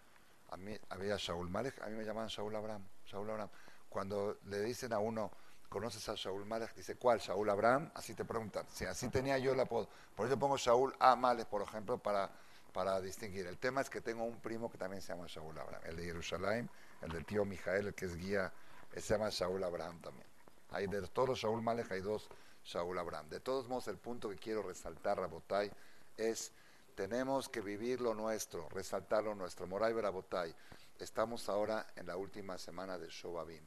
a mí había Shaul Malek, a mí me llamaban Shaul Abraham, Shaul Abraham. Cuando le dicen a uno, ¿conoces a Shaul Malek? Dice, ¿cuál? Shaul Abraham, así te preguntan. Sí, así tenía yo el apodo. Por eso pongo Shaul Amalek, por ejemplo, para, para distinguir. El tema es que tengo un primo que también se llama Shaul Abraham, el de Jerusalén, el del tío Mijael, el que es guía, se llama Shaul Abraham también. Hay de todos los Shaul Malek hay dos Shaul Abraham. De todos modos, el punto que quiero resaltar, Rabotay, es tenemos que vivir lo nuestro, resaltar lo nuestro. Moray Rabotay, estamos ahora en la última semana de Shobabim.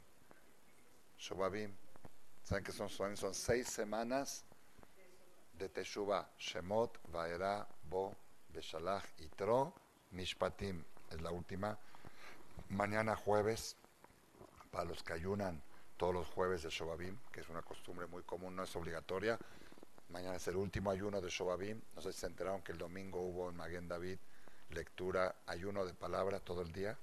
Shobabim, ¿saben qué son? Son, seis semanas de Teshuvah. Shemot, Vaera, Bo, Beshalach, Itro, Mishpatim. Es la última mañana jueves, para los que ayunan todos los jueves de Shobabim, que es una costumbre muy común, no es obligatoria. Mañana es el último ayuno de Shobabim. No sé si se enteraron que el domingo hubo en Maguen David lectura, ayuno de palabra todo el día.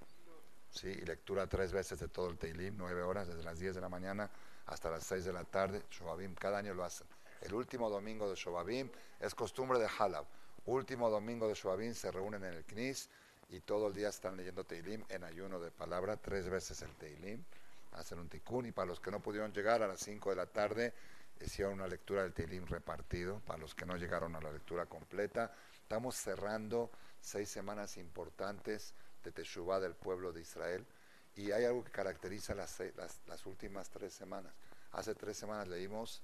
Sí, y lectura tres veces de todo el Teilim, nueve horas, desde las diez de la mañana hasta las seis de la tarde. Shobabim, cada año lo hacen. El último domingo de Shobabim es costumbre de Halab. Último domingo de Shobabim se reúnen en el Knis y todo el día están leyendo Teilim en ayuno de palabra, tres veces el Teilim, hacen un tikkun y para los que no pudieron llegar a las 5 de la tarde hicieron una lectura del Teilim repartido, para los que no llegaron a la lectura completa. Estamos cerrando seis semanas importantes de Teshuvah del pueblo de Israel y hay algo que caracteriza las, últimas tres semanas. Hace tres semanas leímos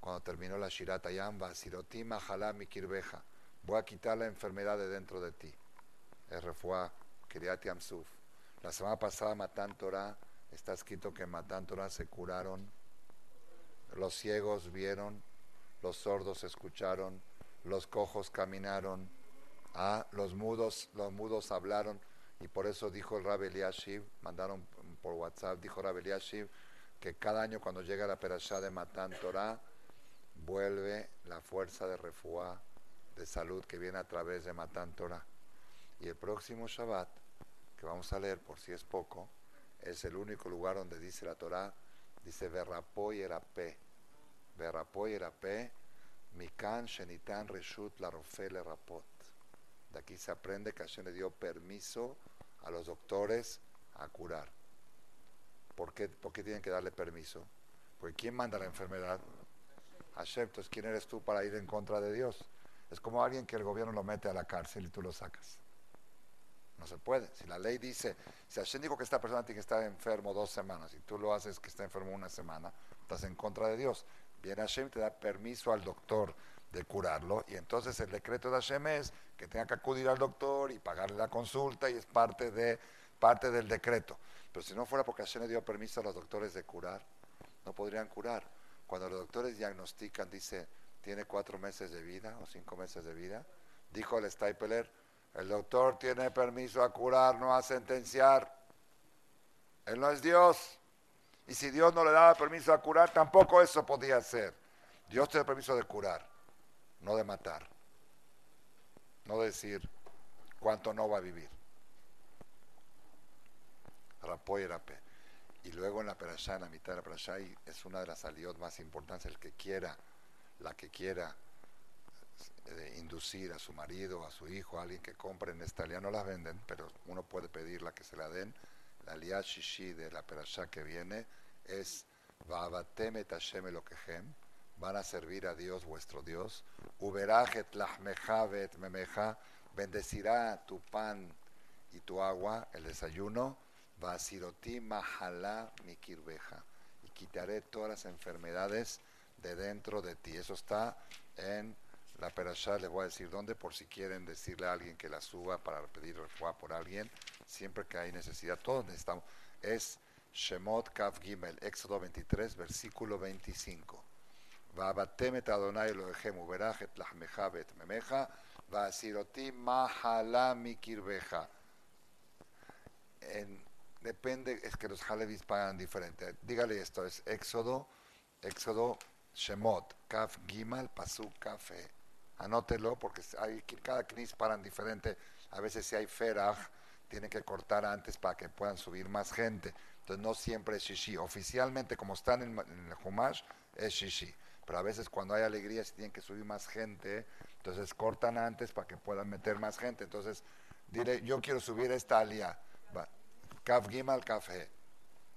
cuando terminó la Shirat Yamba, Sirotima Halami Kirbeja, voy a quitar la enfermedad de dentro de ti Refuá, Kiriat Yamsuf. La semana pasada, Matan Torah, está escrito que Matan Torah se curaron, los ciegos vieron, los sordos escucharon, los cojos caminaron, ah, los mudos, los mudos hablaron, y por eso dijo el Rabbi Eliashiv, mandaron por WhatsApp, dijo Rabbi Eliashiv, que cada año cuando llega la perashá de Matan Torah, vuelve la fuerza de refuá, de salud que viene a través de Matan Torah. Y el próximo Shabbat, que vamos a leer por si es poco, es el único lugar donde dice la Torah, dice Verrapoy Erape. Verrapoy Erape, Mikan Shenitan Reshut La Rofele Rapot. De aquí se aprende que Hashem le dio permiso a los doctores a curar. ¿Por qué, ¿Por qué tienen que darle permiso? Porque ¿quién manda la enfermedad? Hashem, entonces ¿quién eres tú para ir en contra de Dios? Es como alguien que el gobierno lo mete a la cárcel y tú lo sacas. No se puede. Si la ley dice, si Hashem dijo que esta persona tiene que estar enfermo dos semanas y tú lo haces que está enfermo una semana, estás en contra de Dios. Viene Hashem te da permiso al doctor de curarlo y entonces el decreto de Hashem es que tenga que acudir al doctor y pagarle la consulta y es parte, de, parte del decreto. Pero si no fuera porque Hashem le dio permiso a los doctores de curar, no podrían curar. Cuando los doctores diagnostican, dice, tiene cuatro meses de vida o cinco meses de vida, dijo el Stapler, el doctor tiene permiso a curar, no a sentenciar. Él no es Dios. Y si Dios no le daba permiso a curar, tampoco eso podía ser. Dios tiene permiso de curar, no de matar. No decir cuánto no va a vivir. Y luego en la perashá, en la mitad de la perashá, es una de las salidas más importantes, el que quiera, la que quiera de inducir a su marido, a su hijo, a alguien que compre en esta no las venden, pero uno puede pedirla que se la den. La alía shishi de la perashá que viene es Vaabateme Tashem Elokehem, van a servir a Dios vuestro Dios. Uberajet lahmejavet memeja, bendecirá tu pan y tu agua, el desayuno. Vasiroti mahala mi kirbeja, y quitaré todas las enfermedades de dentro de ti. Eso está en la perashá les voy a decir dónde, por si quieren decirle a alguien que la suba para pedir refuá por alguien, siempre que hay necesidad, todos necesitamos. Es Shemot Kaf Gimel, Éxodo 23, versículo 25. Vabatemet Adonai Elohim uberachet lahmecha bet memeja, vasiroti mahala mikirbeja. Depende, es que los Halevis pagan diferente. Dígale esto, es Éxodo, Éxodo Shemot, Kaf Gimal, Pasuk Kafe. Anótelo porque hay, cada knis paran diferente. A veces si hay feraj, tienen que cortar antes para que puedan subir más gente. Entonces no siempre es shishi. Oficialmente, como están en, el Humash, es shishi. Pero a veces cuando hay alegría, si tienen que subir más gente, entonces cortan antes para que puedan meter más gente. Entonces, dile, yo quiero subir esta alia. Kaf Gimal Kaf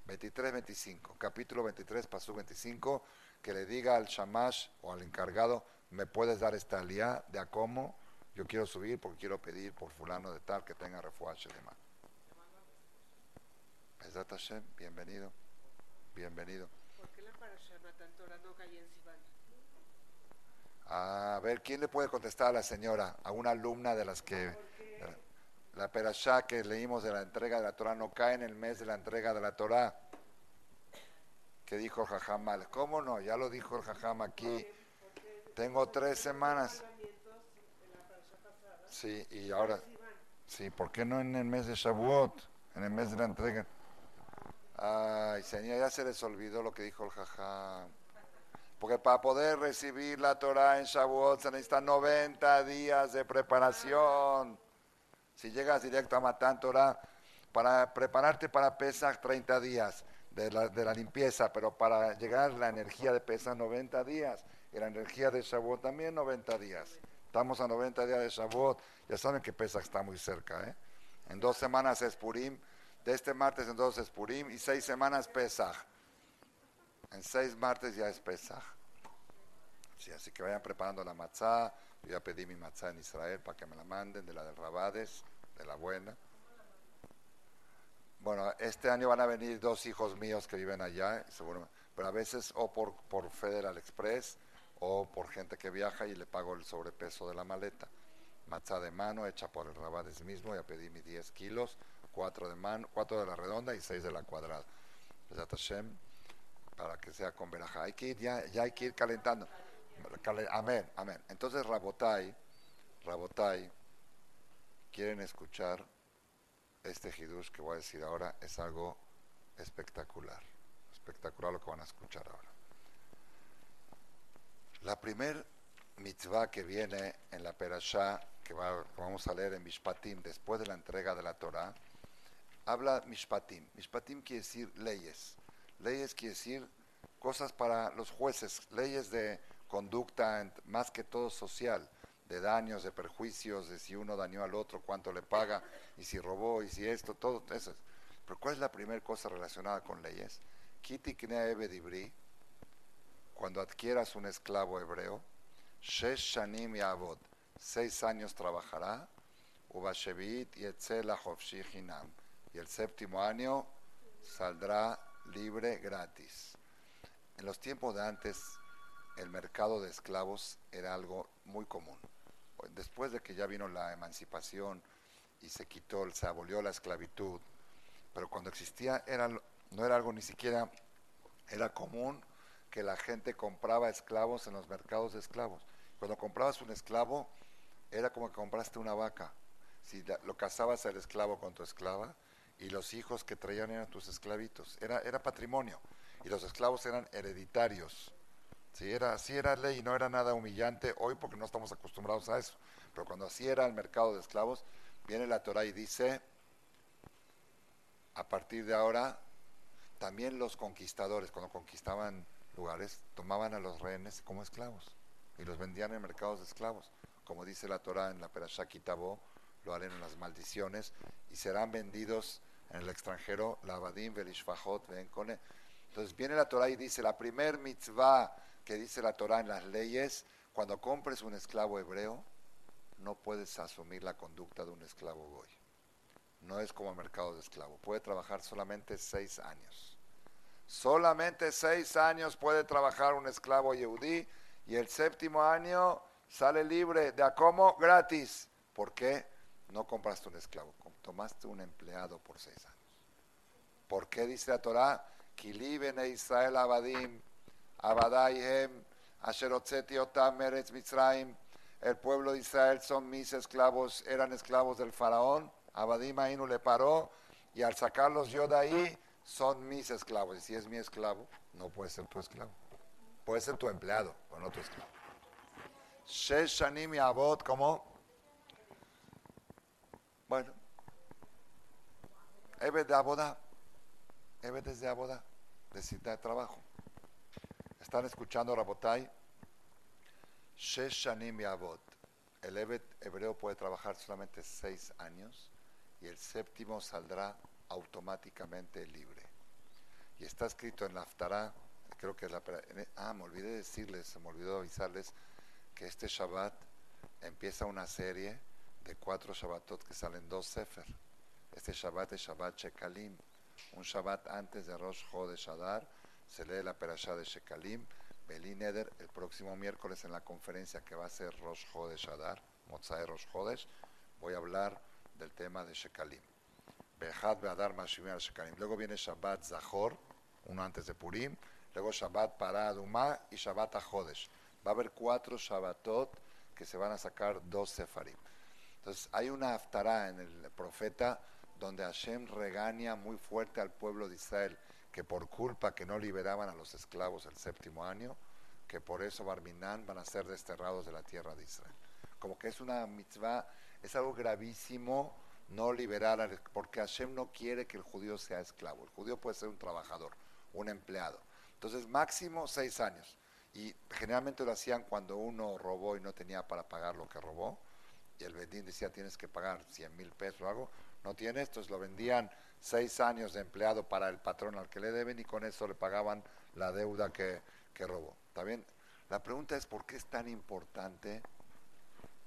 23, 25. Capítulo 23, paso 25. Que le diga al shamash o al encargado, me puedes dar esta alía de a cómo yo quiero subir porque quiero pedir por fulano de tal que tenga refuaje de mano. Hashem, bienvenido, bienvenido. ¿Por qué la Torah no cae en Sivan? A ver, ¿quién le puede contestar a la señora? A una alumna de las que... La perashá que leímos de la entrega de la Torah no cae en el mes de la entrega de la Torah. Que dijo el Jajam ¿Cómo no? Ya lo dijo el Jajam aquí. Tengo tres semanas. Sí, y ahora, sí, ¿por qué no en el mes de Shavuot? En el mes de la entrega. Ay, señor, ya se les olvidó lo que dijo el jajá. Porque para poder recibir la Torah en Shavuot se necesitan 90 días de preparación. Si llegas directo a Matán Torah, para prepararte para Pesach 30 días de la, de la limpieza, pero para llegar la energía de Pesach 90 días y la energía de Shavuot también 90 días. Estamos a 90 días de Shavuot. Ya saben que Pesach está muy cerca. ¿eh? En dos semanas es Purim. De este martes entonces es Purim y seis semanas Pesach. En seis martes ya es Pesach. Sí, así que vayan preparando la matzá. Yo ya pedí mi matzá en Israel para que me la manden, de la del Rabades, de la buena. Bueno, este año van a venir dos hijos míos que viven allá, seguro, pero a veces o por, por Federal Express o por gente que viaja y le pago el sobrepeso de la maleta. Matzá de mano hecha por el Rabades mismo, ya pedí mis 10 kilos, 4 de mano, 4 de la redonda y 6 de la cuadrada. para que sea con veraja. Hay que ir, ya, ya hay que ir calentando. Amén, amén. Entonces Rabotai, Rabotai, quieren escuchar este hidush que voy a decir ahora, es algo espectacular. Espectacular lo que van a escuchar ahora. La primer mitzvah que viene en la perashá, que, vamos a leer en Mishpatim, después de la entrega de la Torah, habla Mishpatim. Mishpatim quiere decir leyes. Leyes quiere decir cosas para los jueces, leyes de conducta más que todo social, de daños, de perjuicios, de si uno dañó al otro, cuánto le paga, y si robó, y si esto, todo eso. Pero ¿cuál es la primera cosa relacionada con leyes? Kiti Dibri, cuando adquieras un esclavo hebreo, Shesh Shanim Yavod, seis años trabajará, Ubashevit Hinam, y el séptimo año saldrá libre gratis. En los tiempos de antes, el mercado de esclavos era algo muy común. Después de que ya vino la emancipación y se quitó, se abolió la esclavitud, pero cuando existía no era algo ni siquiera, era común que la gente compraba esclavos en los mercados de esclavos. Cuando comprabas un esclavo, era como que compraste una vaca. Si lo casabas el esclavo con tu esclava, y los hijos que traían eran tus esclavitos. Era, era patrimonio. Y los esclavos eran hereditarios. Sí, era, así era ley, no era nada humillante hoy porque no estamos acostumbrados a eso. Pero cuando así era el mercado de esclavos, viene la Torah y dice, a partir de ahora, también los conquistadores, cuando conquistaban lugares, tomaban a los rehenes como esclavos y los vendían en mercados de esclavos. Como dice la Torah en la Perashá Kitabó, lo harán en las maldiciones y serán vendidos en el extranjero, la Abadim, Entonces viene la Torah y dice, la primer mitzvah que dice la Torah en las leyes, cuando compres un esclavo hebreo, no puedes asumir la conducta de un esclavo goy. No es como mercado de esclavo. Puede trabajar solamente seis años. Solamente seis años puede trabajar un esclavo yehudí y el séptimo año sale libre de a cómo gratis. ¿Por qué? No compraste un esclavo, tomaste un empleado por seis años. ¿Por qué dice la Torah? e Israel abadim, asherotzeti otam meretz mitzrayim. El pueblo de Israel son mis esclavos, eran esclavos del faraón. Abadim no le paró. Y al sacarlos yo de ahí, son mis esclavos. Y si es mi esclavo, no puede ser tu esclavo. Puede ser tu empleado, pero no tu esclavo. Shesh shanim abot, como bueno, Eve de Aboda, Eve desde Aboda, de cita de trabajo. Están escuchando Rabotai, Sheshanim Abod. El Eve hebreo puede trabajar solamente seis años y el séptimo saldrá automáticamente libre. Y está escrito en la Aftará, creo que es la... Ah, me olvidé decirles, me olvidó avisarles que este Shabbat empieza una serie de cuatro Shabbatot que salen dos Sefer. Este Shabbat es Shabbat Shekalim. Un Shabbat antes de Rosh Chodesh Adar se lee la Perashá de Shekalim. Belín Eder el próximo miércoles en la conferencia que va a ser Rosh Chodesh Adar, Motzai Rosh Chodesh, voy a hablar del tema de Shekalim. Behad Be'adar Mashimir Shekalim. Luego viene Shabbat Zahor, uno antes de Purim. Luego Shabbat Paradumá y Shabbat Achodesh. Va a haber cuatro Shabbatot que se van a sacar dos Sefarim. Entonces hay una aftará en el profeta donde Hashem regaña muy fuerte al pueblo de Israel que por culpa que no liberaban a los esclavos el séptimo año, que por eso Barminán van a ser desterrados de la tierra de Israel. Como que es una mitzvah, es algo gravísimo no liberar, porque Hashem no quiere que el judío sea esclavo. El judío puede ser un trabajador, un empleado. Entonces, máximo seis años. Y generalmente lo hacían cuando uno robó y no tenía para pagar lo que robó y el vendín decía tienes que pagar 100 mil pesos o algo, no tiene esto, lo vendían seis años de empleado para el patrón al que le deben y con eso le pagaban la deuda que, robó. ¿Está? La pregunta es por qué es tan importante,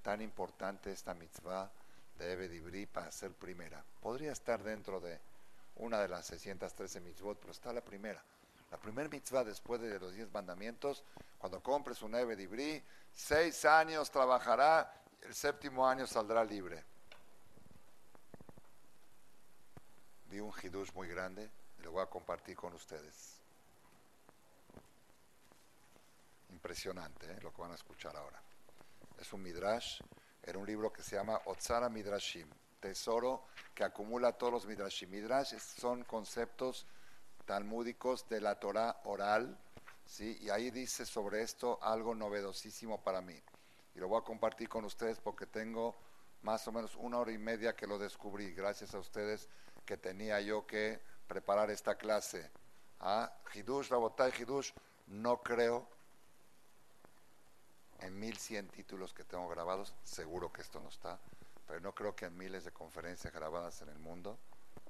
tan importante esta mitzvah de Ebedibri para ser primera. Podría estar dentro de una de las 613 mitzvot, pero está la primera. La primera mitzvah después de los diez mandamientos, cuando compres un Ebedibri, seis años trabajará el séptimo año saldrá libre. Vi un hidush muy grande lo voy a compartir con ustedes. Impresionante ¿eh? lo que van a escuchar ahora. Es un midrash, era un libro que se llama Otsara Midrashim, tesoro que acumula todos los midrashim. Midrash son conceptos talmúdicos de la Torah oral, ¿sí? y ahí dice sobre esto algo novedosísimo para mí y lo voy a compartir con ustedes porque tengo más o menos una hora y media que lo descubrí, gracias a ustedes que tenía yo que preparar esta clase. Ah, Hidush, Rabotai Hidush, no creo en 1100 títulos que tengo grabados, seguro que esto no está, pero no creo que en miles de conferencias grabadas en el mundo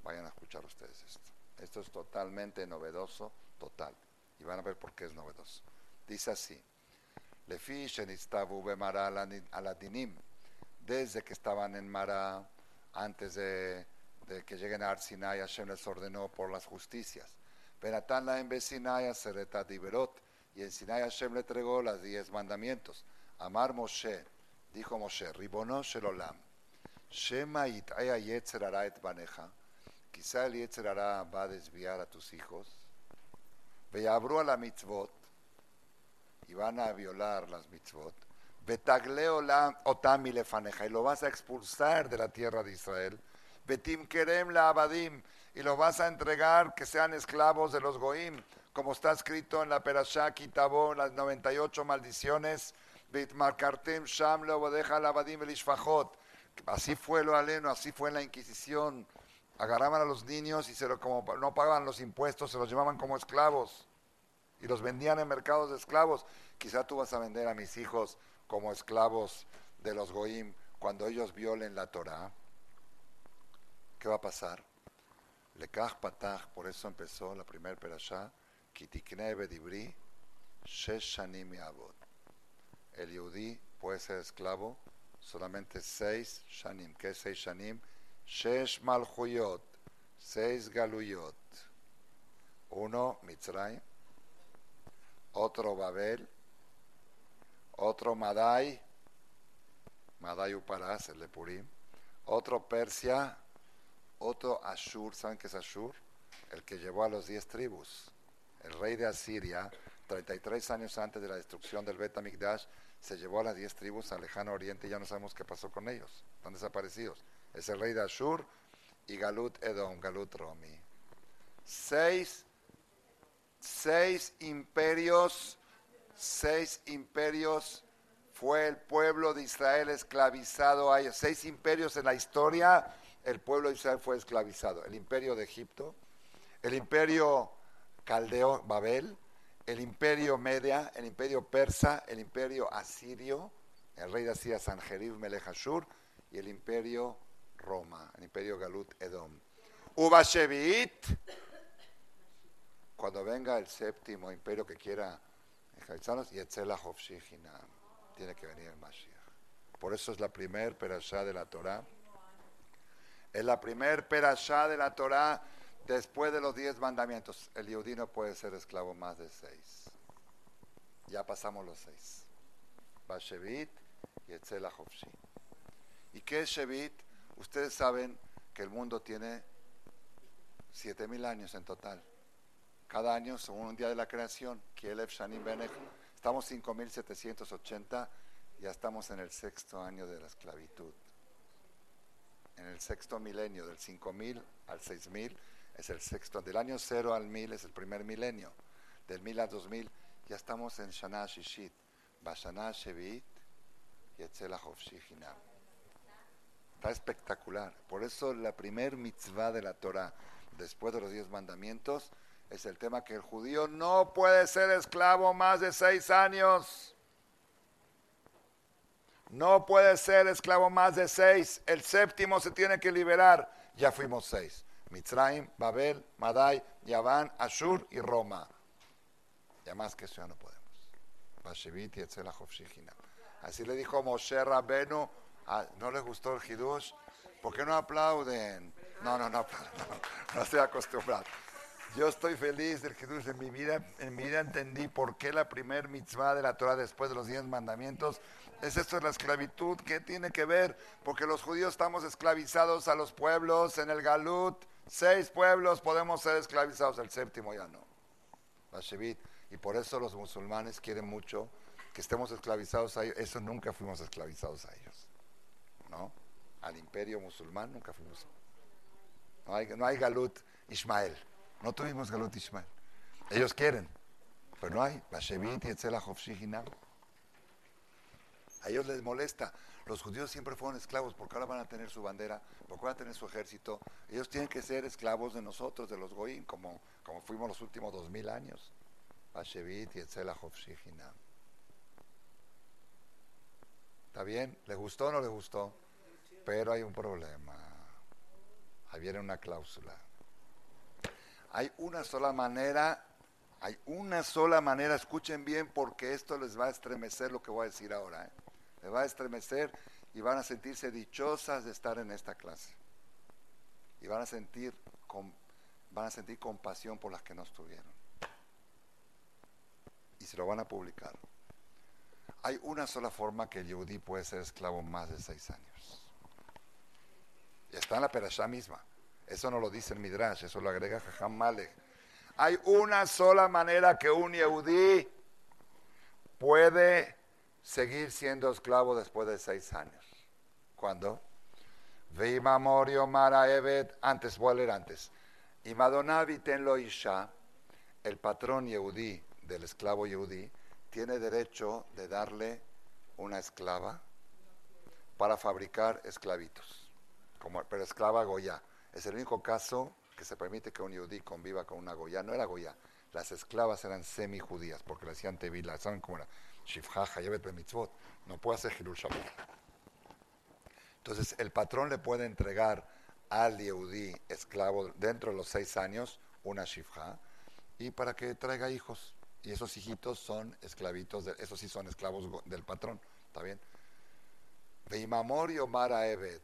Vayan a escuchar ustedes esto. Esto es totalmente novedoso, total. Y van a ver por qué es novedoso. Dice así. aladinim. Desde que estaban en Mara, antes de, que lleguen a Arsinai, Hashem les ordenó por las justicias. Benatán en Besinaya Sereta Diverot. Y en Sinai Hashem le entregó las diez mandamientos. Amar Moshe, dijo Moshe, Ribono Shelolam. Shema itaya yetzer et baneja. Quizá el yetzer va a desviar a tus hijos. Veabru a la mitzvot. Y van a violar las mitzvot. Betagleo la otami lefaneja. Y lo vas a expulsar de la tierra de Israel. Betim kerem la abadim. Y lo vas a entregar que sean esclavos de los goim. Como está escrito en la Perashá Kitabó, las 98 maldiciones. Bitmarkartem sham lo la abadim el ishfajot Así fue lo aleno, así fue en la Inquisición. Agarraban a los niños y se lo, como no pagaban los impuestos, se los llevaban como esclavos y los vendían en mercados de esclavos. Quizá tú vas a vender a mis hijos como esclavos de los goim cuando ellos violen la Torah. ¿Qué va a pasar? Lekach patach, por eso empezó la primer perashá, kitikne bedibri, shesh shanim El yudí puede ser esclavo solamente seis shanim. ¿Qué es seis shanim? Shesh malchuyot, seis galuyot. Uno Mitzrayim, otro Babel, otro Madai, Madai Uparas, el de Purim, otro Persia, otro Ashur, ¿saben qué es Ashur? El que llevó a los diez tribus. El rey de Asiria, 33 años antes de la destrucción del Bet Mikdash, se llevó a las diez tribus al lejano oriente y ya no sabemos qué pasó con ellos. Están desaparecidos. Es el rey de Ashur y Galut Edom, Galut Romi. Seis, seis imperios, seis imperios fue el pueblo de Israel esclavizado a. Seis imperios en la historia, el pueblo de Israel fue esclavizado. El imperio de Egipto, el imperio caldeo, Babel, el imperio media, el imperio persa, el imperio asirio, el rey de Asiria Sanjerib Melech y el imperio Roma, el imperio Galut Edom. Ubashevit, cuando venga el séptimo imperio que quiera y Yetzela tiene que venir el Mashiach. Por eso es la primer perashá de la Torah. Es la primer perashá de la Torah Después de los diez mandamientos, el judío no puede ser esclavo más de seis. Ya pasamos los seis. Bashevit y Etzela ¿Y qué es Shevit? Ustedes saben que el mundo tiene siete mil años en total. Cada año, según un día de la creación, Kielef Shanim Benech, estamos 5780, ya estamos en el sexto año de la esclavitud. En el sexto milenio, del 5000 al 6000 es el sexto. Del año 0 al 1000 es el primer milenio. Del 1000 al 2000 ya estamos en Shana Shishit. Bashana Hinam. Está espectacular. Por eso la primer mitzvah de la Torah, después de los diez mandamientos, es el tema que el judío no puede ser esclavo más de seis años. No puede ser esclavo más de seis. El séptimo se tiene que liberar. Ya fuimos seis. Mitzrayim, Babel, Madai, Yaván, Ashur y Roma. Ya más que eso ya no podemos. Así le dijo Moshe Rabenu. Ah, ¿No les gustó el Hidush? ¿Por qué no aplauden? No, no, no, no, no estoy acostumbrado. Yo estoy feliz del Hidush. En mi vida, en mi vida entendí por qué la primer mitzvah de la Torah después de los diez mandamientos es esto de la esclavitud. ¿Qué tiene que ver? Porque los judíos estamos esclavizados a los pueblos en el Galut Seis pueblos podemos ser esclavizados, el séptimo ya no. Y por eso los musulmanes quieren mucho que estemos esclavizados a ellos. Eso nunca fuimos esclavizados a ellos. ¿No? Al imperio musulmán nunca fuimos. No hay, no hay Galut Ismael. No tuvimos Galut Ismael. Ellos quieren, pero no hay. A ellos les molesta. Los judíos siempre fueron esclavos, porque ahora van a tener su bandera, porque van a tener su ejército. Ellos tienen que ser esclavos de nosotros, de los goyim, como, como fuimos los últimos dos mil años. ¿Está bien? ¿Le gustó o no le gustó? Pero hay un problema. Ahí viene una cláusula. Hay una sola manera, hay una sola manera, escuchen bien porque esto les va a estremecer lo que voy a decir ahora. ¿eh? Les va a estremecer y van a sentirse dichosas de estar en esta clase. Y van a sentir, van a sentir compasión por las que no estuvieron. Y se lo van a publicar. Hay una sola forma que el Yehudi puede ser esclavo más de seis años. Está en la perashá misma. Eso no lo dice el Midrash, eso lo agrega Jajam Malek. Hay una sola manera que un Yehudi puede seguir siendo esclavo después de seis años. ¿Cuándo? Veima Morio Mara Evet, antes, voy a leer antes. Y Madonavi tenlo Isha, el patrón Yehudi del esclavo Yehudi, tiene derecho de darle una esclava para fabricar esclavitos, como, pero esclava Goya. Es el único caso que se permite que un yudí conviva con una Goya. No era Goya, las esclavas eran semi-judías, porque le hacían tevila, ¿saben cómo era? Shifjaja, Yevet mitzvot. No puede hacer Hilul Shabbat. Entonces, el patrón le puede entregar al yehudí esclavo dentro de los seis años una shifja y para que traiga hijos. Y esos hijitos son esclavitos, de, esos sí son esclavos del patrón, ¿está bien? Veimamor y Omar Evet,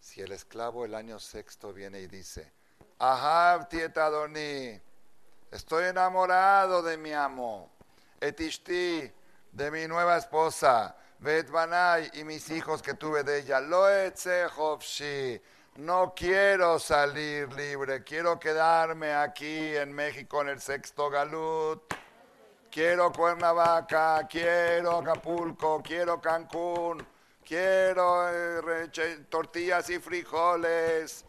si el esclavo el año sexto viene y dice, Ahab tietadoni, estoy enamorado de mi amo, etishti, de mi nueva esposa, Betbanay y mis hijos que tuve de ella, lo no quiero salir libre, quiero quedarme aquí en México en el sexto galut. Quiero Cuernavaca, quiero Acapulco, quiero Cancún, quiero eh, tortillas y frijoles,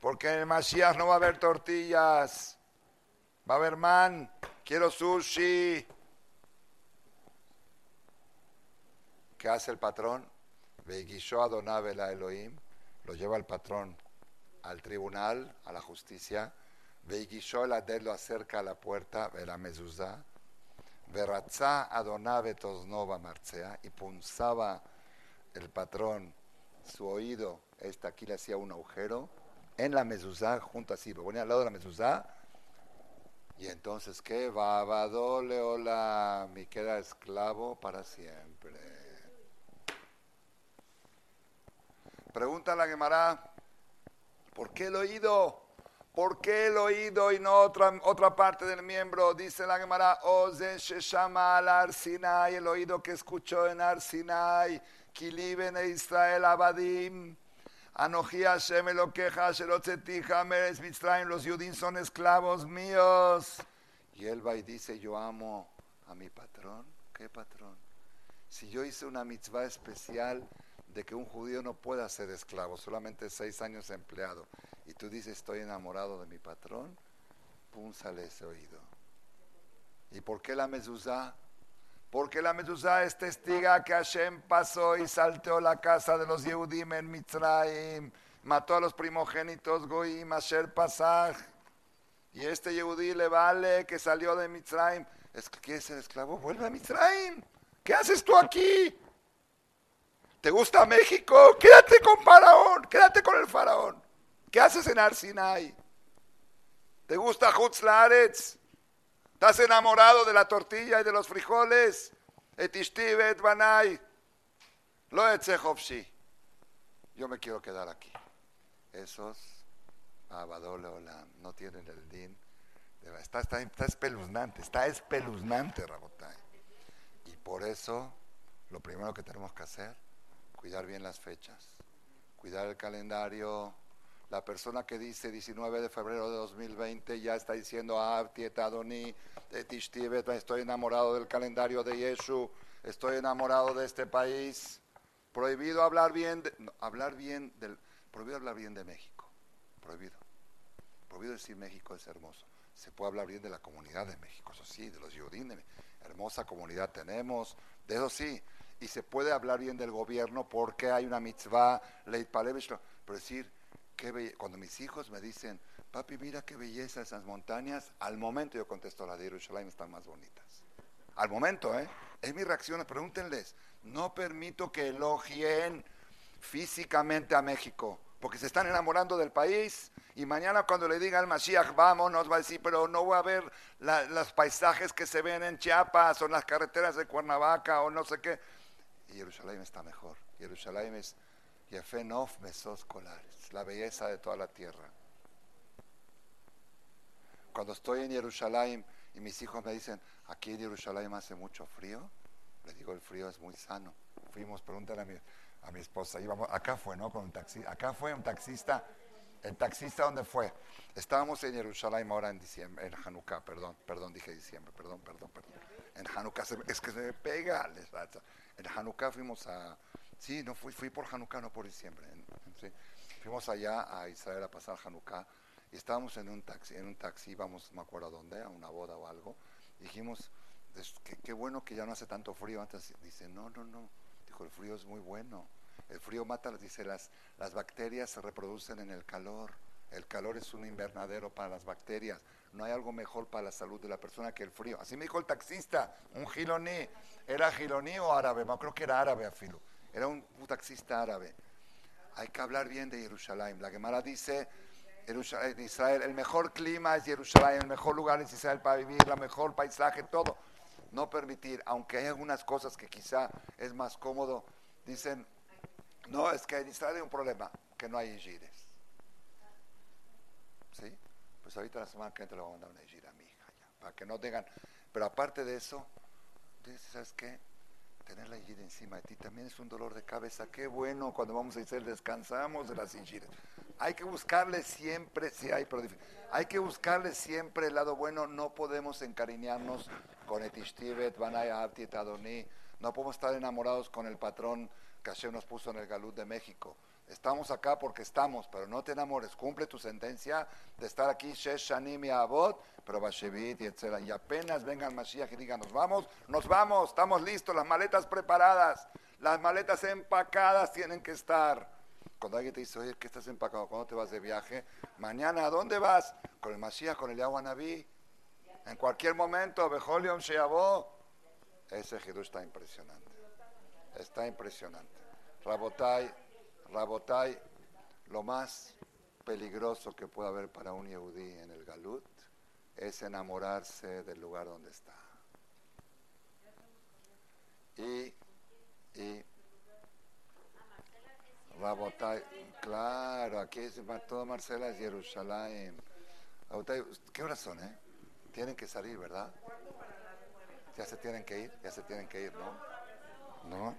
porque en Mashiach no va a haber tortillas, va a haber man, quiero sushi. ¿Qué hace el patrón? a Donabela Elohim, lo lleva el patrón al tribunal, a la justicia. La lo acerca a la puerta de la mezuzá Berratzá Adonave Tosnova Marcea y punzaba el patrón su oído, esta aquí le hacía un agujero en la mezuzá, junto así, lo ponía al lado de la mezuzá, y entonces, ¿qué? Babadole, hola, me queda esclavo para siempre. Pregunta la Gemara, ¿por qué el oído? ¿Por qué el oído y no otra, otra parte del miembro? Dice la Gemara, Ozen Sheshama al Arsinai, el oído que escuchó en Arsinai, Kiliben e Israel Abadim, Anoji Hashem lo queja, Meres Mitzrayim, los judíos son esclavos míos. Y él va y dice, yo amo a mi patrón. ¿Qué patrón? Si yo hice una mitzvah especial de que un judío no pueda ser esclavo, solamente seis años empleado, y tú dices estoy enamorado de mi patrón, púnsale ese oído. ¿Y por qué la mezuzá? Porque la mezuzá es testiga que Hashem pasó y salteó la casa de los Yehudim en Mitzrayim, mató a los primogénitos Goim, Asher Pasaj. Y este Yehudí le vale que salió de Mitzrayim. Es que quiere ser esclavo, vuelve a Mitzrayim. ¿Qué haces tú aquí? ¿Te gusta México? Quédate con Faraón, quédate con el Faraón. ¿Qué haces en Arsinai? ¿Te gusta Hutzlaretz? ¿Estás enamorado de la tortilla y de los frijoles? Etishti banai. Lo Yo me quiero quedar aquí. Esos Abadole no tienen el din. Está, está, está espeluznante, está espeluznante, Rabotay. Y por eso, lo primero que tenemos que hacer, cuidar bien las fechas, cuidar el calendario, la persona que dice 19 de febrero de 2020 ya está diciendo, ah, tieta Doni, estoy enamorado del calendario de Yeshu, estoy enamorado de este país. Prohibido hablar bien, de, hablar bien del, prohibido hablar bien de México, prohibido. Prohibido decir México es hermoso. Se puede hablar bien de la comunidad de México, eso sí, de los yudines. Hermosa comunidad tenemos, de eso sí. Y se puede hablar bien del gobierno porque hay una mitzvah, leit pero decir cuando mis hijos me dicen, papi, mira qué belleza esas montañas, al momento yo contesto, las de Jerusalén están más bonitas. Al momento, ¿eh? Es mi reacción, pregúntenles, no permito que elogien físicamente a México. porque se están enamorando del país. Y mañana cuando le diga al Mashiach, vamos, nos va a decir, pero no voy a ver los paisajes que se ven en Chiapas o en las carreteras de Cuernavaca o no sé qué. Y Jerusalén está mejor. Jerusalén es Yefenov Mesos Colares, la belleza de toda la tierra. Cuando estoy en Jerusalén y mis hijos me dicen, aquí en Jerusalén hace mucho frío, les digo, el frío es muy sano. Fuimos, pregúntale a mi, a mi esposa, íbamos, acá fue, ¿no? Con un taxi, acá fue un taxista, el taxista, ¿dónde fue? Estábamos en Jerusalén ahora en diciembre, en Hanukkah, perdón, perdón, dije diciembre, perdón, perdón, perdón. En Hanukkah, es que se me pega, en Hanukkah fuimos a, sí, no fui, fui por Hanukkah, no por diciembre, Fuimos allá a Israel a pasar Hanukkah y estábamos en un taxi, en un taxi, íbamos, no me acuerdo a dónde, a una boda o algo, dijimos, qué, bueno que ya no hace tanto frío. Antes dice, no, no, no, dijo, el frío es muy bueno. El frío mata, dice, las, las bacterias se reproducen en el calor. El calor es un invernadero para las bacterias. No hay algo mejor para la salud de la persona que el frío. Así me dijo el taxista, un giloní. ¿Era giloní o árabe? No, creo que era árabe, afilo. Era un, taxista árabe. Hay que hablar bien de Jerusalén. La Gemara dice, Israel, el mejor clima es Jerusalén, el mejor lugar es Israel para vivir, el mejor paisaje, todo no permitir, aunque hay algunas cosas que quizá es más cómodo, dicen, no, es que en Israel hay un problema, que no hay gires. ¿Sí? Pues ahorita la semana que entra le voy a mandar una gira a mi hija, ya, para que no tengan. Pero aparte de eso, ¿sabes qué? Tener la gira encima de ti también es un dolor de cabeza. Qué bueno cuando vamos a decir descansamos de las giras. Hay que buscarle siempre, sí hay, pero hay que buscarle siempre el lado bueno. No podemos encariñarnos con Etishtivet, Banaya Abtit Adoni. No podemos estar enamorados con el patrón que Hashem nos puso en el Galut de México. Estamos acá porque estamos, pero no te enamores. Cumple tu sentencia de estar aquí, y Abot, pero y etc. Y apenas venga el Mashiach y diga, nos vamos, nos vamos, estamos listos, las maletas preparadas, las maletas empacadas tienen que estar. Cuando alguien te dice, oye, ¿qué estás empacado? ¿Cuándo te vas de viaje? Mañana, ¿a dónde vas? Con el Mashiach, con el Yahweh Naví. En cualquier momento, Bejolion Sheabó. Ese Jesús está impresionante. Está impresionante. Rabotai, Rabotai, lo más peligroso que puede haber para un Yehudí en el Galut es enamorarse del lugar donde está. Y, y Rabotai, claro, aquí es todo Marcela es Jerusalén. ¿qué horas son, eh? Tienen que salir, ¿verdad? Ya se tienen que ir, ya se tienen que ir, ¿no? ¿No?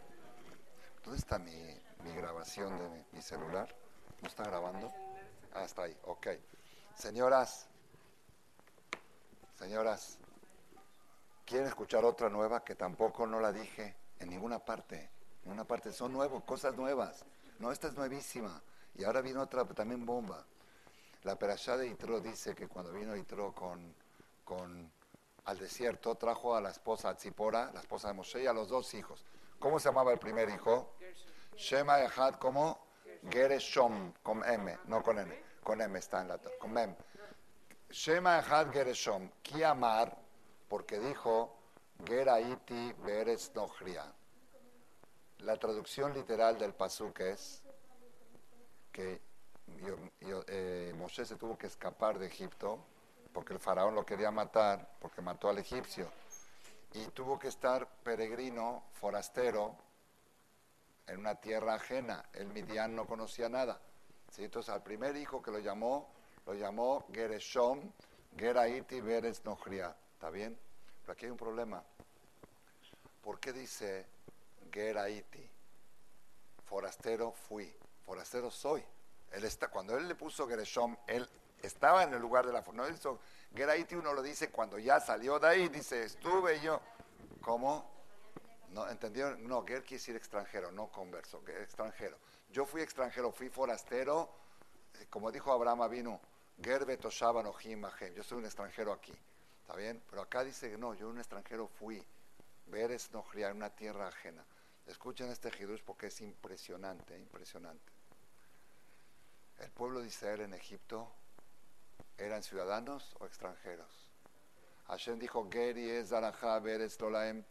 ¿Dónde está mi, grabación de mi, celular? ¿No está grabando? Ah, está ahí, ok. Señoras, señoras, ¿quieren escuchar otra nueva que tampoco no la dije en ninguna parte? En ninguna parte, son nuevos, cosas nuevas. No, esta es nuevísima. Y ahora viene otra también bomba. La perashá de Itro dice que cuando vino Itro con, con, al desierto, trajo a la esposa a la esposa de Moshe, y a los dos hijos. ¿Cómo se llamaba el primer hijo? Shema Echad, como Gereshom, con M, no con N, con M está en la, con Mem. Shema Echad Gereshom, Kiamar, porque dijo Geraiti Beres Nochria. La traducción literal del pasuk es que eh, Moshe se tuvo que escapar de Egipto porque el faraón lo quería matar, porque mató al egipcio, y tuvo que estar peregrino, forastero, en una tierra ajena. El Midian no conocía nada. Entonces al primer hijo que lo llamó, lo llamó Gereshom, Geraiti Beres Nochria. ¿Está bien? Pero aquí hay un problema. ¿Por qué dice Geraiti? Forastero fui, forastero soy. Cuando él le puso Gereshom, él estaba en el lugar de la no hizo Geraiti uno lo dice cuando ya salió de ahí, dice, estuve yo. ¿Cómo? No, ¿entendieron? No, Ger quiere decir extranjero, no converso, extranjero. Yo fui extranjero, fui forastero, eh, como dijo Abraham vino Ger Betoshaban yo soy un extranjero aquí. ¿Está bien? Pero acá dice que no, yo un extranjero fui. Ver es no en una tierra ajena. Escuchen este Hidush porque es impresionante, impresionante. El pueblo de Israel en Egipto ¿Eran ciudadanos o extranjeros? Hashem dijo, Geri es Beres Lolaem,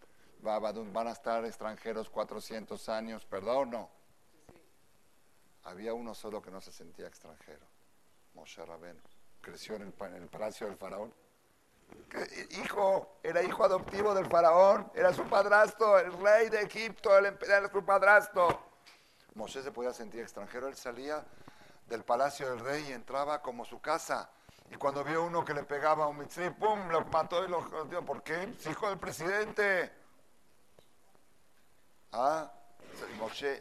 van a estar extranjeros 400 años, ¿perdón no? había uno solo que no se sentía extranjero, Moshe Rabenu. Creció en el, en el palacio del faraón. Hijo, era hijo adoptivo del faraón, era su padrastro, el rey de Egipto, el era su padrastro. Moshe se podía sentir extranjero, él salía del palacio del rey y entraba como su casa. Y cuando vio uno que le pegaba a un mitzri, ¡pum! lo mató y lo jodió. ¿Por qué? Hijo del presidente. Y Moshe,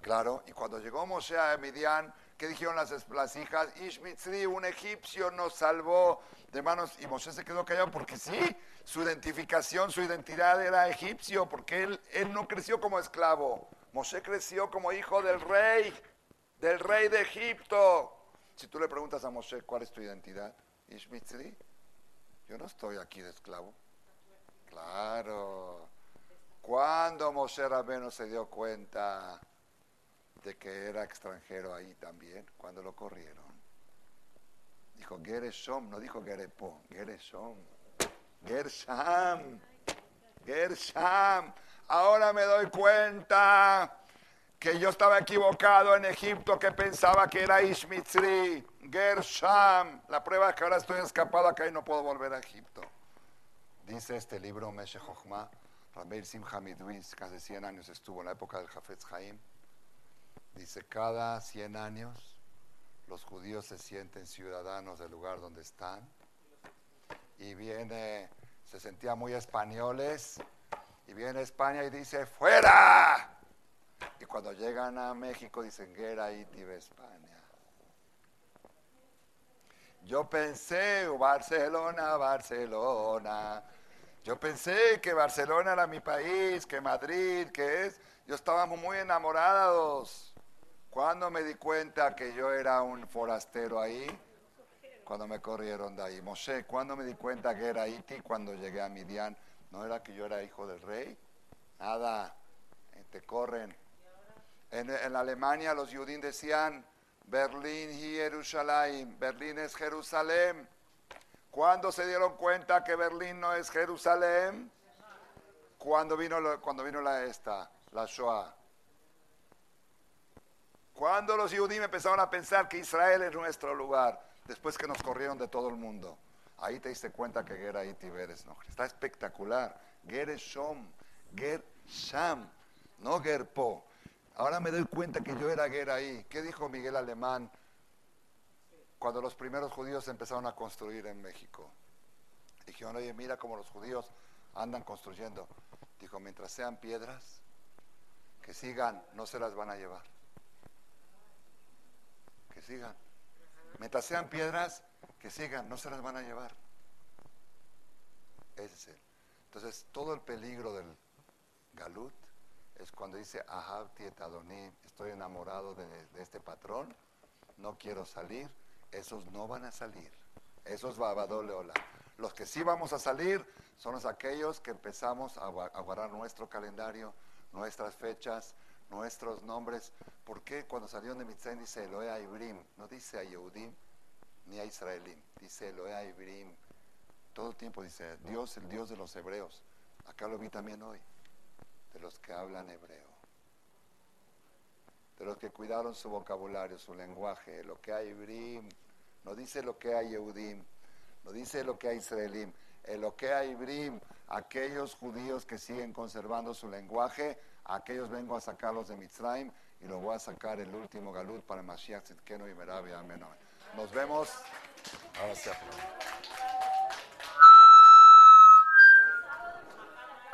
claro. Y cuando llegó Moshe a Midian, ¿qué dijeron las, las hijas? Ishmitzri, un egipcio, nos salvó de manos. Y Moshe se quedó callado porque sí, su identificación, su identidad era egipcio, porque él, él no creció como esclavo. Moshe creció como hijo del rey, del rey de Egipto. Si tú le preguntas a Moshe cuál es tu identidad, Ishmitzri, yo no estoy aquí de esclavo. Claro. Cuando Moshe Rabeno se dio cuenta de que era extranjero ahí también, cuando lo corrieron. Dijo Gereshom, no dijo Gerepo, Gereshom. Gersham, Gersham. Ahora me doy cuenta que yo estaba equivocado en Egipto, que pensaba que era Ishmitzri, Gersham. La prueba es que ahora estoy escapado acá y no puedo volver a Egipto. Dice este libro, Meshe Chochmah, Rabbeir Simcha Midwis, casi 100 años estuvo en la época del Jafetz Haim. Dice, cada 100 años los judíos se sienten ciudadanos del lugar donde están. Y viene, se sentía muy españoles, y viene España y dice, ¡fuera! Y cuando llegan a México dicen, Guerra Itibe España. Yo pensé, Barcelona, Barcelona. Yo pensé que Barcelona era mi país, que Madrid, que es. Yo estábamos muy enamorados. Cuando me di cuenta que yo era un forastero ahí, cuando me corrieron de ahí. Moshe, cuando me di cuenta que era Iti, cuando llegué a Midian, ¿no era que yo era hijo del rey? Nada, eh, te corren. En, en Alemania los judíos decían, Berlín y Jerusalén, Berlín es Jerusalén. ¿Cuándo se dieron cuenta que Berlín no es Jerusalén? Cuando vino, cuando vino la esta, la Shoah. Cuando los judíos empezaron a pensar que Israel es nuestro lugar, después que nos corrieron de todo el mundo. Ahí te diste cuenta que Gera y Tiberes, ¿no? Está espectacular. Gereshom, Gersham, no Gerpo. Ahora me doy cuenta que yo era Gera ahí. ¿Qué dijo Miguel Alemán cuando los primeros judíos empezaron a construir en México? Dijeron, oye, mira cómo los judíos andan construyendo. Dijo, mientras sean piedras, que sigan, no se las van a llevar. Que sigan. Mientras sean piedras, que sigan, no se las van a llevar. Ese es él. Entonces, todo el peligro del galut es cuando dice, Ahabti et Adonim, estoy enamorado de este patrón, no quiero salir, esos no van a salir. Esos Babadole Los que sí vamos a salir son los aquellos que empezamos a, gua- a guardar nuestro calendario, nuestras fechas, nuestros nombres. ¿Por qué cuando salieron de Mitzrayim dice Elohe a Ibrim? No dice a Yehudim ni a Israelim, dice Elohe a Ibrim. Todo el tiempo dice Dios, el Dios de los hebreos. Acá lo vi también hoy, de los que hablan hebreo, de los que cuidaron su vocabulario, su lenguaje, lo que hay Ibrim. No dice lo que hay Yehudim, no dice lo que hay Israelim, lo que hay Ibrim, aquellos judíos que siguen conservando su lenguaje, aquellos vengo a sacarlos de Mitzrayim y los voy a sacar el último galut para Mashiach Tzidkenu y Merabi. Amén. Nos vemos. Ahora sí.